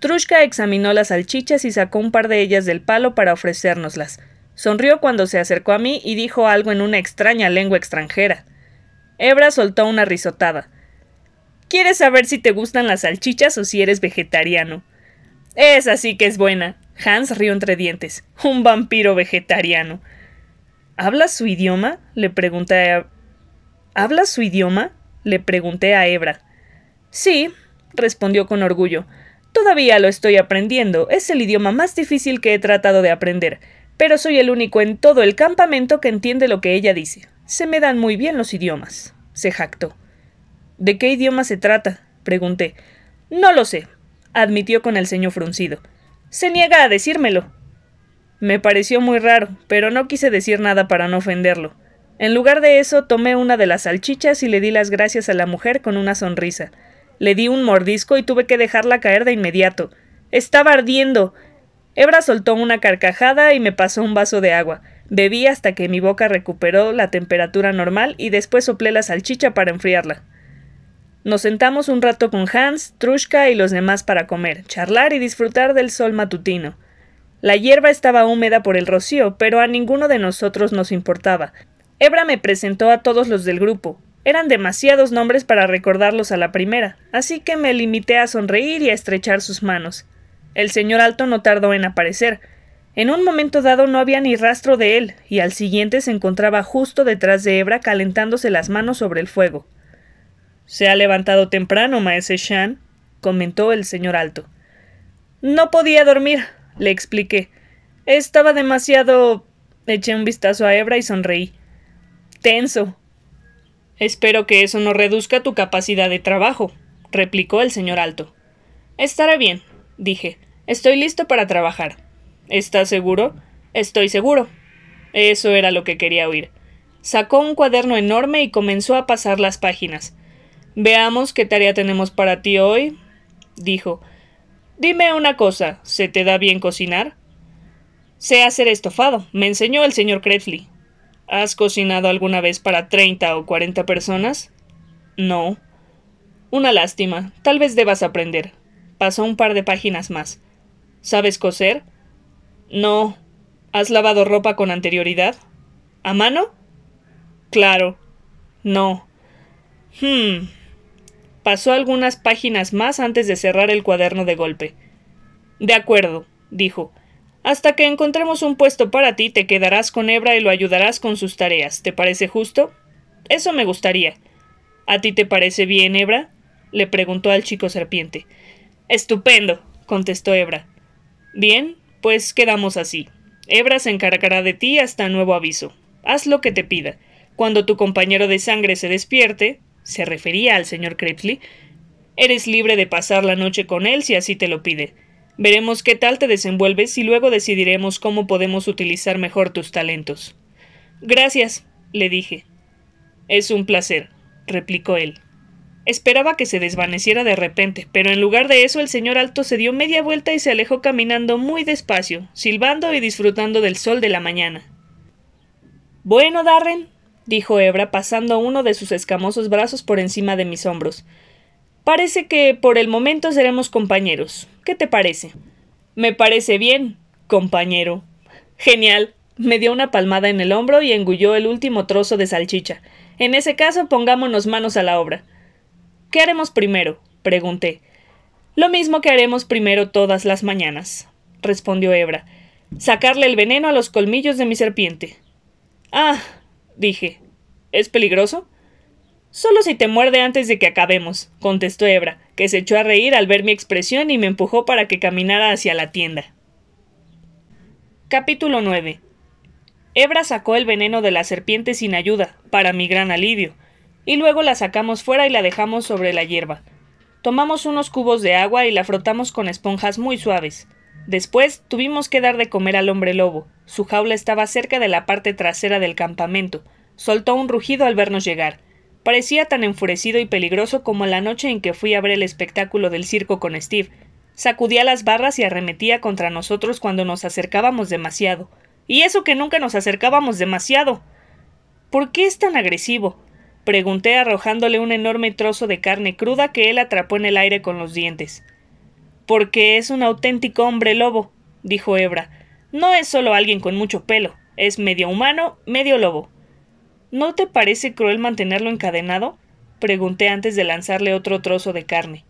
Trushka examinó las salchichas y sacó un par de ellas del palo para ofrecérnoslas. Sonrió cuando se acercó a mí y dijo algo en una extraña lengua extranjera. Hebra soltó una risotada. ¿Quieres saber si te gustan las salchichas o si eres vegetariano? Esa sí que es buena. Hans rió entre dientes. Un vampiro vegetariano. ¿Hablas su idioma? le pregunté a... ¿Hablas su idioma? le pregunté a Hebra. Sí, respondió con orgullo. Todavía lo estoy aprendiendo. Es el idioma más difícil que he tratado de aprender, pero soy el único en todo el campamento que entiende lo que ella dice. Se me dan muy bien los idiomas. se jactó. ¿De qué idioma se trata? pregunté. No lo sé, admitió con el ceño fruncido. Se niega a decírmelo. Me pareció muy raro, pero no quise decir nada para no ofenderlo. En lugar de eso, tomé una de las salchichas y le di las gracias a la mujer con una sonrisa. Le di un mordisco y tuve que dejarla caer de inmediato. Estaba ardiendo. Hebra soltó una carcajada y me pasó un vaso de agua. Bebí hasta que mi boca recuperó la temperatura normal y después soplé la salchicha para enfriarla. Nos sentamos un rato con Hans, Trushka y los demás para comer, charlar y disfrutar del sol matutino. La hierba estaba húmeda por el rocío, pero a ninguno de nosotros nos importaba. Hebra me presentó a todos los del grupo, eran demasiados nombres para recordarlos a la primera, así que me limité a sonreír y a estrechar sus manos. El señor Alto no tardó en aparecer. En un momento dado no había ni rastro de él, y al siguiente se encontraba justo detrás de Hebra calentándose las manos sobre el fuego. Se ha levantado temprano, maese Shan, comentó el señor Alto. No podía dormir, le expliqué. Estaba demasiado. Eché un vistazo a Hebra y sonreí. Espero que eso no reduzca tu capacidad de trabajo, replicó el señor Alto. Estará bien, dije. Estoy listo para trabajar. ¿Estás seguro? Estoy seguro. Eso era lo que quería oír. Sacó un cuaderno enorme y comenzó a pasar las páginas. Veamos qué tarea tenemos para ti hoy, dijo. Dime una cosa, ¿se te da bien cocinar? Sé hacer estofado, me enseñó el señor Cretfley. ¿Has cocinado alguna vez para treinta o cuarenta personas? No. Una lástima. Tal vez debas aprender. Pasó un par de páginas más. ¿Sabes coser? No. ¿Has lavado ropa con anterioridad? ¿A mano? Claro. No. Hmm. Pasó algunas páginas más antes de cerrar el cuaderno de golpe. De acuerdo, dijo. Hasta que encontremos un puesto para ti, te quedarás con Hebra y lo ayudarás con sus tareas. ¿Te parece justo? Eso me gustaría. ¿A ti te parece bien, Hebra? le preguntó al chico serpiente. Estupendo, contestó Hebra. Bien, pues quedamos así. Hebra se encargará de ti hasta nuevo aviso. Haz lo que te pida. Cuando tu compañero de sangre se despierte, se refería al señor Crepsley, eres libre de pasar la noche con él si así te lo pide. Veremos qué tal te desenvuelves y luego decidiremos cómo podemos utilizar mejor tus talentos. Gracias, le dije. Es un placer, replicó él. Esperaba que se desvaneciera de repente, pero en lugar de eso el señor Alto se dio media vuelta y se alejó caminando muy despacio, silbando y disfrutando del sol de la mañana. Bueno, Darren, dijo Hebra, pasando uno de sus escamosos brazos por encima de mis hombros. Parece que por el momento seremos compañeros. ¿Qué te parece? Me parece bien, compañero. Genial. Me dio una palmada en el hombro y engulló el último trozo de salchicha. En ese caso, pongámonos manos a la obra. ¿Qué haremos primero? pregunté. Lo mismo que haremos primero todas las mañanas, respondió Hebra. Sacarle el veneno a los colmillos de mi serpiente. Ah, dije. ¿Es peligroso? Solo si te muerde antes de que acabemos, contestó Hebra, que se echó a reír al ver mi expresión y me empujó para que caminara hacia la tienda. Capítulo 9. Hebra sacó el veneno de la serpiente sin ayuda, para mi gran alivio, y luego la sacamos fuera y la dejamos sobre la hierba. Tomamos unos cubos de agua y la frotamos con esponjas muy suaves. Después tuvimos que dar de comer al hombre lobo. Su jaula estaba cerca de la parte trasera del campamento. Soltó un rugido al vernos llegar. Parecía tan enfurecido y peligroso como la noche en que fui a ver el espectáculo del circo con Steve. Sacudía las barras y arremetía contra nosotros cuando nos acercábamos demasiado. Y eso que nunca nos acercábamos demasiado. ¿Por qué es tan agresivo? pregunté arrojándole un enorme trozo de carne cruda que él atrapó en el aire con los dientes. Porque es un auténtico hombre lobo, dijo Hebra. No es solo alguien con mucho pelo, es medio humano, medio lobo. ¿No te parece cruel mantenerlo encadenado? pregunté antes de lanzarle otro trozo de carne.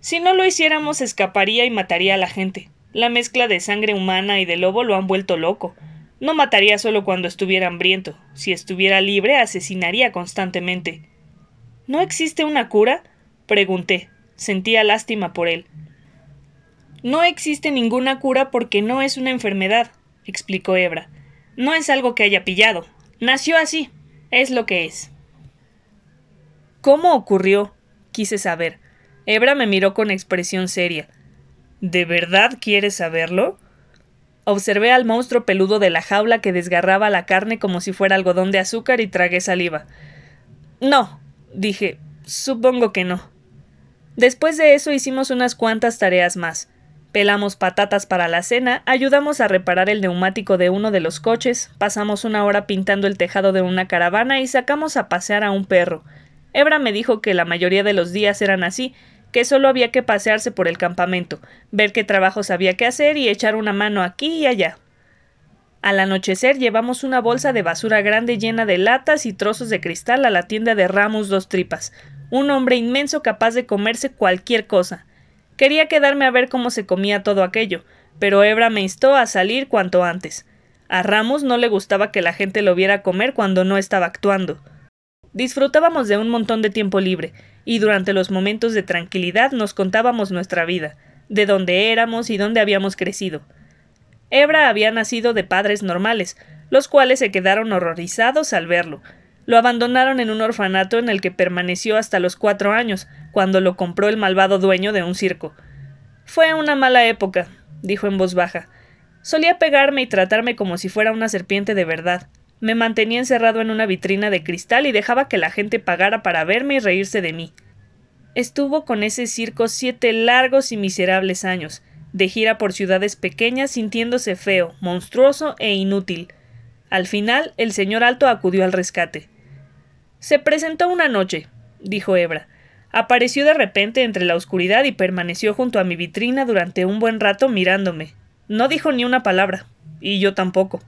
Si no lo hiciéramos, escaparía y mataría a la gente. La mezcla de sangre humana y de lobo lo han vuelto loco. No mataría solo cuando estuviera hambriento. Si estuviera libre, asesinaría constantemente. ¿No existe una cura? pregunté. Sentía lástima por él. No existe ninguna cura porque no es una enfermedad, explicó Hebra. No es algo que haya pillado. Nació así. Es lo que es. ¿Cómo ocurrió? quise saber. Hebra me miró con expresión seria. ¿De verdad quieres saberlo? Observé al monstruo peludo de la jaula que desgarraba la carne como si fuera algodón de azúcar y tragué saliva. No, dije, supongo que no. Después de eso hicimos unas cuantas tareas más. Pelamos patatas para la cena, ayudamos a reparar el neumático de uno de los coches, pasamos una hora pintando el tejado de una caravana y sacamos a pasear a un perro. Hebra me dijo que la mayoría de los días eran así, que solo había que pasearse por el campamento, ver qué trabajos había que hacer y echar una mano aquí y allá. Al anochecer llevamos una bolsa de basura grande llena de latas y trozos de cristal a la tienda de Ramos Dos Tripas, un hombre inmenso capaz de comerse cualquier cosa. Quería quedarme a ver cómo se comía todo aquello, pero Hebra me instó a salir cuanto antes. A Ramos no le gustaba que la gente lo viera comer cuando no estaba actuando. Disfrutábamos de un montón de tiempo libre, y durante los momentos de tranquilidad nos contábamos nuestra vida, de dónde éramos y dónde habíamos crecido. Hebra había nacido de padres normales, los cuales se quedaron horrorizados al verlo, lo abandonaron en un orfanato en el que permaneció hasta los cuatro años, cuando lo compró el malvado dueño de un circo. Fue una mala época, dijo en voz baja. Solía pegarme y tratarme como si fuera una serpiente de verdad. Me mantenía encerrado en una vitrina de cristal y dejaba que la gente pagara para verme y reírse de mí. Estuvo con ese circo siete largos y miserables años, de gira por ciudades pequeñas sintiéndose feo, monstruoso e inútil. Al final, el señor Alto acudió al rescate. Se presentó una noche, dijo Hebra. Apareció de repente entre la oscuridad y permaneció junto a mi vitrina durante un buen rato mirándome. No dijo ni una palabra, y yo tampoco.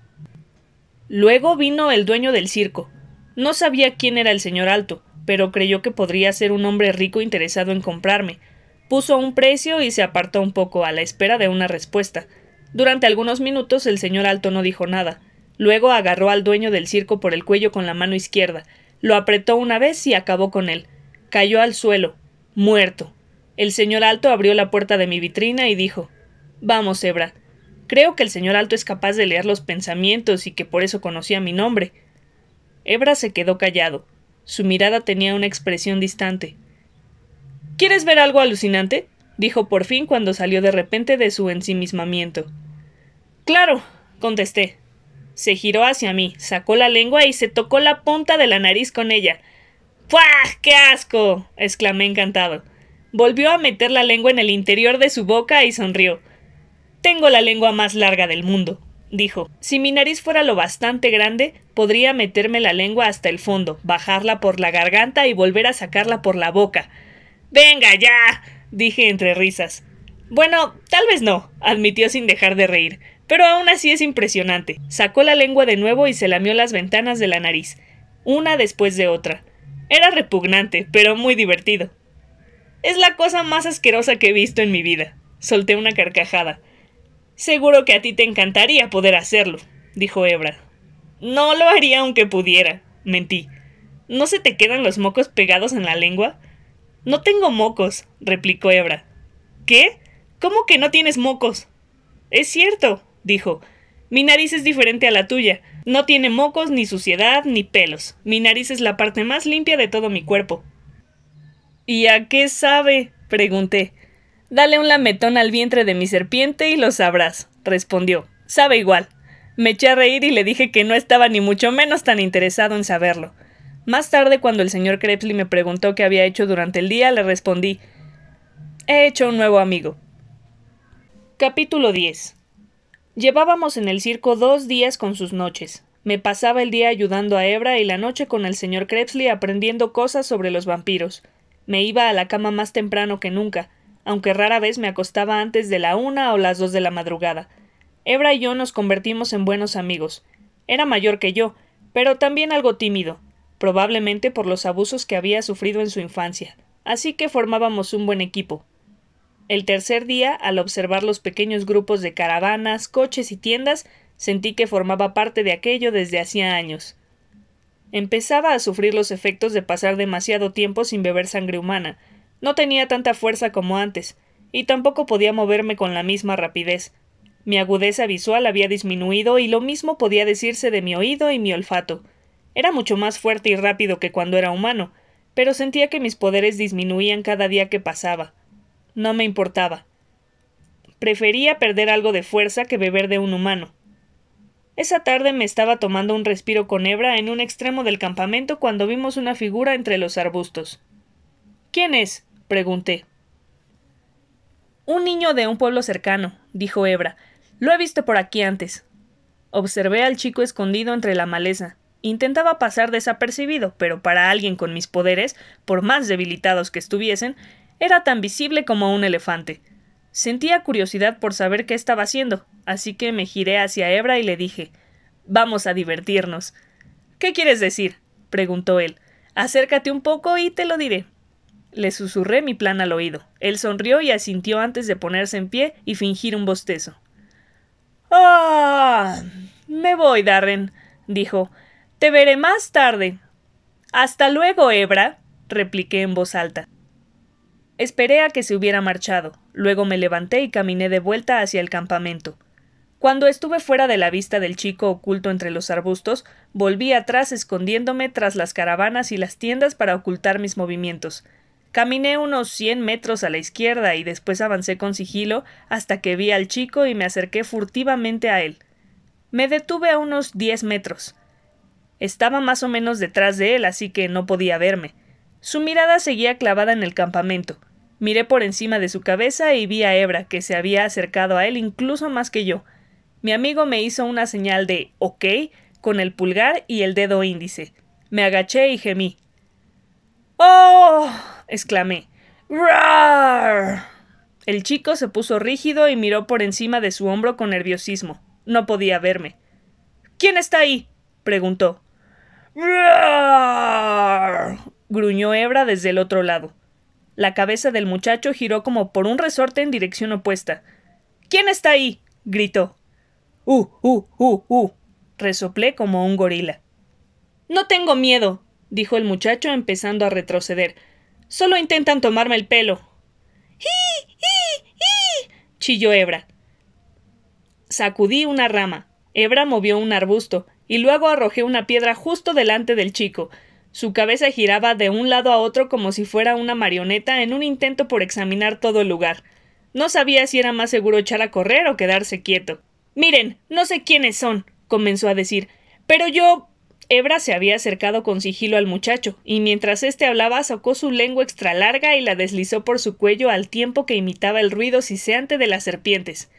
Luego vino el dueño del circo. No sabía quién era el señor Alto, pero creyó que podría ser un hombre rico interesado en comprarme. Puso un precio y se apartó un poco a la espera de una respuesta. Durante algunos minutos el señor Alto no dijo nada. Luego agarró al dueño del circo por el cuello con la mano izquierda, lo apretó una vez y acabó con él. Cayó al suelo, muerto. El señor Alto abrió la puerta de mi vitrina y dijo Vamos, Hebra. Creo que el señor Alto es capaz de leer los pensamientos y que por eso conocía mi nombre. Hebra se quedó callado. Su mirada tenía una expresión distante. ¿Quieres ver algo alucinante? dijo por fin cuando salió de repente de su ensimismamiento. Claro, contesté. Se giró hacia mí, sacó la lengua y se tocó la punta de la nariz con ella. ¡Puah! ¡Qué asco! exclamé encantado. Volvió a meter la lengua en el interior de su boca y sonrió. Tengo la lengua más larga del mundo, dijo. Si mi nariz fuera lo bastante grande, podría meterme la lengua hasta el fondo, bajarla por la garganta y volver a sacarla por la boca. Venga ya. dije entre risas. Bueno, tal vez no, admitió sin dejar de reír, pero aún así es impresionante. Sacó la lengua de nuevo y se lamió las ventanas de la nariz, una después de otra. Era repugnante, pero muy divertido. Es la cosa más asquerosa que he visto en mi vida. Solté una carcajada. Seguro que a ti te encantaría poder hacerlo, dijo Hebra. No lo haría aunque pudiera, mentí. ¿No se te quedan los mocos pegados en la lengua? No tengo mocos, replicó Hebra. ¿Qué? ¿Cómo que no tienes mocos? Es cierto, dijo. Mi nariz es diferente a la tuya. No tiene mocos, ni suciedad, ni pelos. Mi nariz es la parte más limpia de todo mi cuerpo. ¿Y a qué sabe? pregunté. Dale un lametón al vientre de mi serpiente y lo sabrás, respondió. Sabe igual. Me eché a reír y le dije que no estaba ni mucho menos tan interesado en saberlo. Más tarde, cuando el señor Crepsley me preguntó qué había hecho durante el día, le respondí He hecho un nuevo amigo. Capítulo 10 Llevábamos en el circo dos días con sus noches. Me pasaba el día ayudando a Hebra y la noche con el señor Crepsley aprendiendo cosas sobre los vampiros. Me iba a la cama más temprano que nunca, aunque rara vez me acostaba antes de la una o las dos de la madrugada. Hebra y yo nos convertimos en buenos amigos. Era mayor que yo, pero también algo tímido, probablemente por los abusos que había sufrido en su infancia, así que formábamos un buen equipo. El tercer día, al observar los pequeños grupos de caravanas, coches y tiendas, sentí que formaba parte de aquello desde hacía años. Empezaba a sufrir los efectos de pasar demasiado tiempo sin beber sangre humana. No tenía tanta fuerza como antes, y tampoco podía moverme con la misma rapidez. Mi agudeza visual había disminuido y lo mismo podía decirse de mi oído y mi olfato. Era mucho más fuerte y rápido que cuando era humano, pero sentía que mis poderes disminuían cada día que pasaba. No me importaba. Prefería perder algo de fuerza que beber de un humano. Esa tarde me estaba tomando un respiro con hebra en un extremo del campamento cuando vimos una figura entre los arbustos. ¿Quién es? pregunté. Un niño de un pueblo cercano, dijo Hebra. Lo he visto por aquí antes. Observé al chico escondido entre la maleza. Intentaba pasar desapercibido, pero para alguien con mis poderes, por más debilitados que estuviesen, era tan visible como un elefante. Sentía curiosidad por saber qué estaba haciendo, así que me giré hacia Hebra y le dije Vamos a divertirnos. ¿Qué quieres decir? preguntó él. Acércate un poco y te lo diré. Le susurré mi plan al oído. Él sonrió y asintió antes de ponerse en pie y fingir un bostezo. Ah. Me voy, Darren, dijo. Te veré más tarde. Hasta luego, Hebra, repliqué en voz alta. Esperé a que se hubiera marchado, luego me levanté y caminé de vuelta hacia el campamento. Cuando estuve fuera de la vista del chico oculto entre los arbustos, volví atrás escondiéndome tras las caravanas y las tiendas para ocultar mis movimientos. Caminé unos cien metros a la izquierda y después avancé con sigilo hasta que vi al chico y me acerqué furtivamente a él. Me detuve a unos diez metros. Estaba más o menos detrás de él, así que no podía verme. Su mirada seguía clavada en el campamento. Miré por encima de su cabeza y vi a Hebra, que se había acercado a él incluso más que yo. Mi amigo me hizo una señal de OK con el pulgar y el dedo índice. Me agaché y gemí. ¡Oh! exclamé. ¡Rar! El chico se puso rígido y miró por encima de su hombro con nerviosismo. No podía verme. ¿Quién está ahí? preguntó. gruñó Hebra desde el otro lado. La cabeza del muchacho giró como por un resorte en dirección opuesta. ¿Quién está ahí? gritó. Uh, uh, uh, uh. resoplé como un gorila. No tengo miedo, dijo el muchacho empezando a retroceder. Solo intentan tomarme el pelo. ¡Hi! ¡Hi! ¡Hi! chilló Hebra. Sacudí una rama. Hebra movió un arbusto, y luego arrojé una piedra justo delante del chico. Su cabeza giraba de un lado a otro como si fuera una marioneta en un intento por examinar todo el lugar. No sabía si era más seguro echar a correr o quedarse quieto. Miren, no sé quiénes son, comenzó a decir, pero yo. Hebra se había acercado con sigilo al muchacho, y mientras éste hablaba sacó su lengua extra larga y la deslizó por su cuello al tiempo que imitaba el ruido siseante de las serpientes.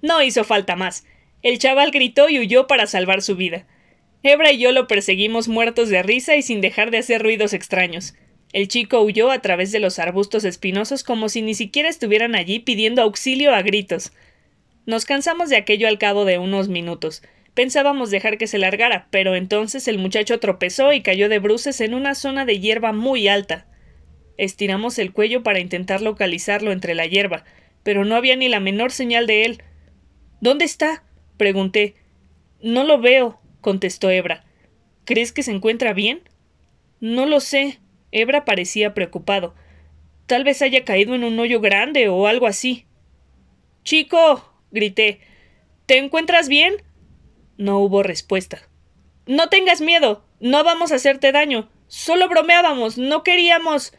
No hizo falta más. El chaval gritó y huyó para salvar su vida. Hebra y yo lo perseguimos muertos de risa y sin dejar de hacer ruidos extraños. El chico huyó a través de los arbustos espinosos como si ni siquiera estuvieran allí pidiendo auxilio a gritos. Nos cansamos de aquello al cabo de unos minutos. Pensábamos dejar que se largara, pero entonces el muchacho tropezó y cayó de bruces en una zona de hierba muy alta. Estiramos el cuello para intentar localizarlo entre la hierba, pero no había ni la menor señal de él. ¿Dónde está? pregunté. No lo veo, contestó Hebra. ¿Crees que se encuentra bien? No lo sé. Hebra parecía preocupado. Tal vez haya caído en un hoyo grande o algo así. Chico. grité. ¿Te encuentras bien? No hubo respuesta. No tengas miedo. No vamos a hacerte daño. Solo bromeábamos. No queríamos.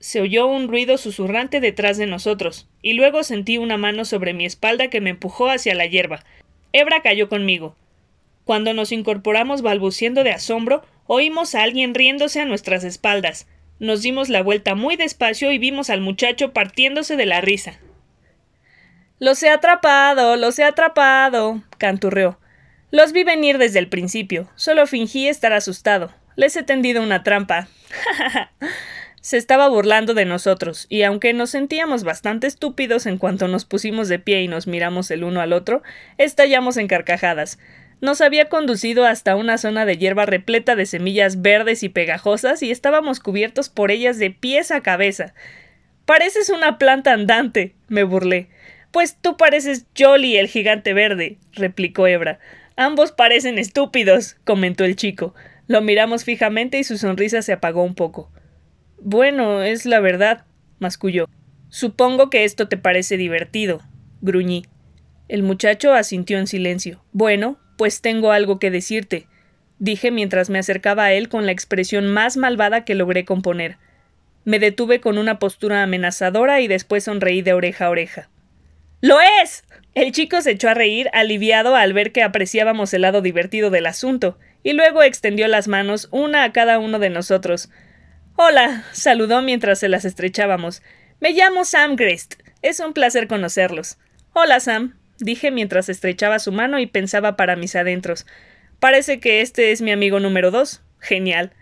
Se oyó un ruido susurrante detrás de nosotros, y luego sentí una mano sobre mi espalda que me empujó hacia la hierba. Hebra cayó conmigo. Cuando nos incorporamos balbuciendo de asombro, oímos a alguien riéndose a nuestras espaldas. Nos dimos la vuelta muy despacio y vimos al muchacho partiéndose de la risa. Los he atrapado, los he atrapado, canturreó. Los vi venir desde el principio. Solo fingí estar asustado. Les he tendido una trampa. <laughs> Se estaba burlando de nosotros, y aunque nos sentíamos bastante estúpidos en cuanto nos pusimos de pie y nos miramos el uno al otro, estallamos en carcajadas. Nos había conducido hasta una zona de hierba repleta de semillas verdes y pegajosas y estábamos cubiertos por ellas de pies a cabeza. Pareces una planta andante, me burlé. Pues tú pareces Jolly el gigante verde, replicó Hebra. Ambos parecen estúpidos, comentó el chico. Lo miramos fijamente y su sonrisa se apagó un poco. Bueno, es la verdad, masculló. Supongo que esto te parece divertido, gruñí. El muchacho asintió en silencio. Bueno, pues tengo algo que decirte, dije mientras me acercaba a él con la expresión más malvada que logré componer. Me detuve con una postura amenazadora y después sonreí de oreja a oreja. ¡Lo es! El chico se echó a reír, aliviado al ver que apreciábamos el lado divertido del asunto, y luego extendió las manos una a cada uno de nosotros, Hola, saludó mientras se las estrechábamos. Me llamo Sam Grest. Es un placer conocerlos. Hola, Sam, dije mientras estrechaba su mano y pensaba para mis adentros. Parece que este es mi amigo número dos. Genial.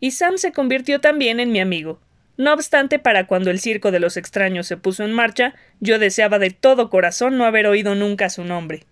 Y Sam se convirtió también en mi amigo. No obstante, para cuando el circo de los extraños se puso en marcha, yo deseaba de todo corazón no haber oído nunca su nombre.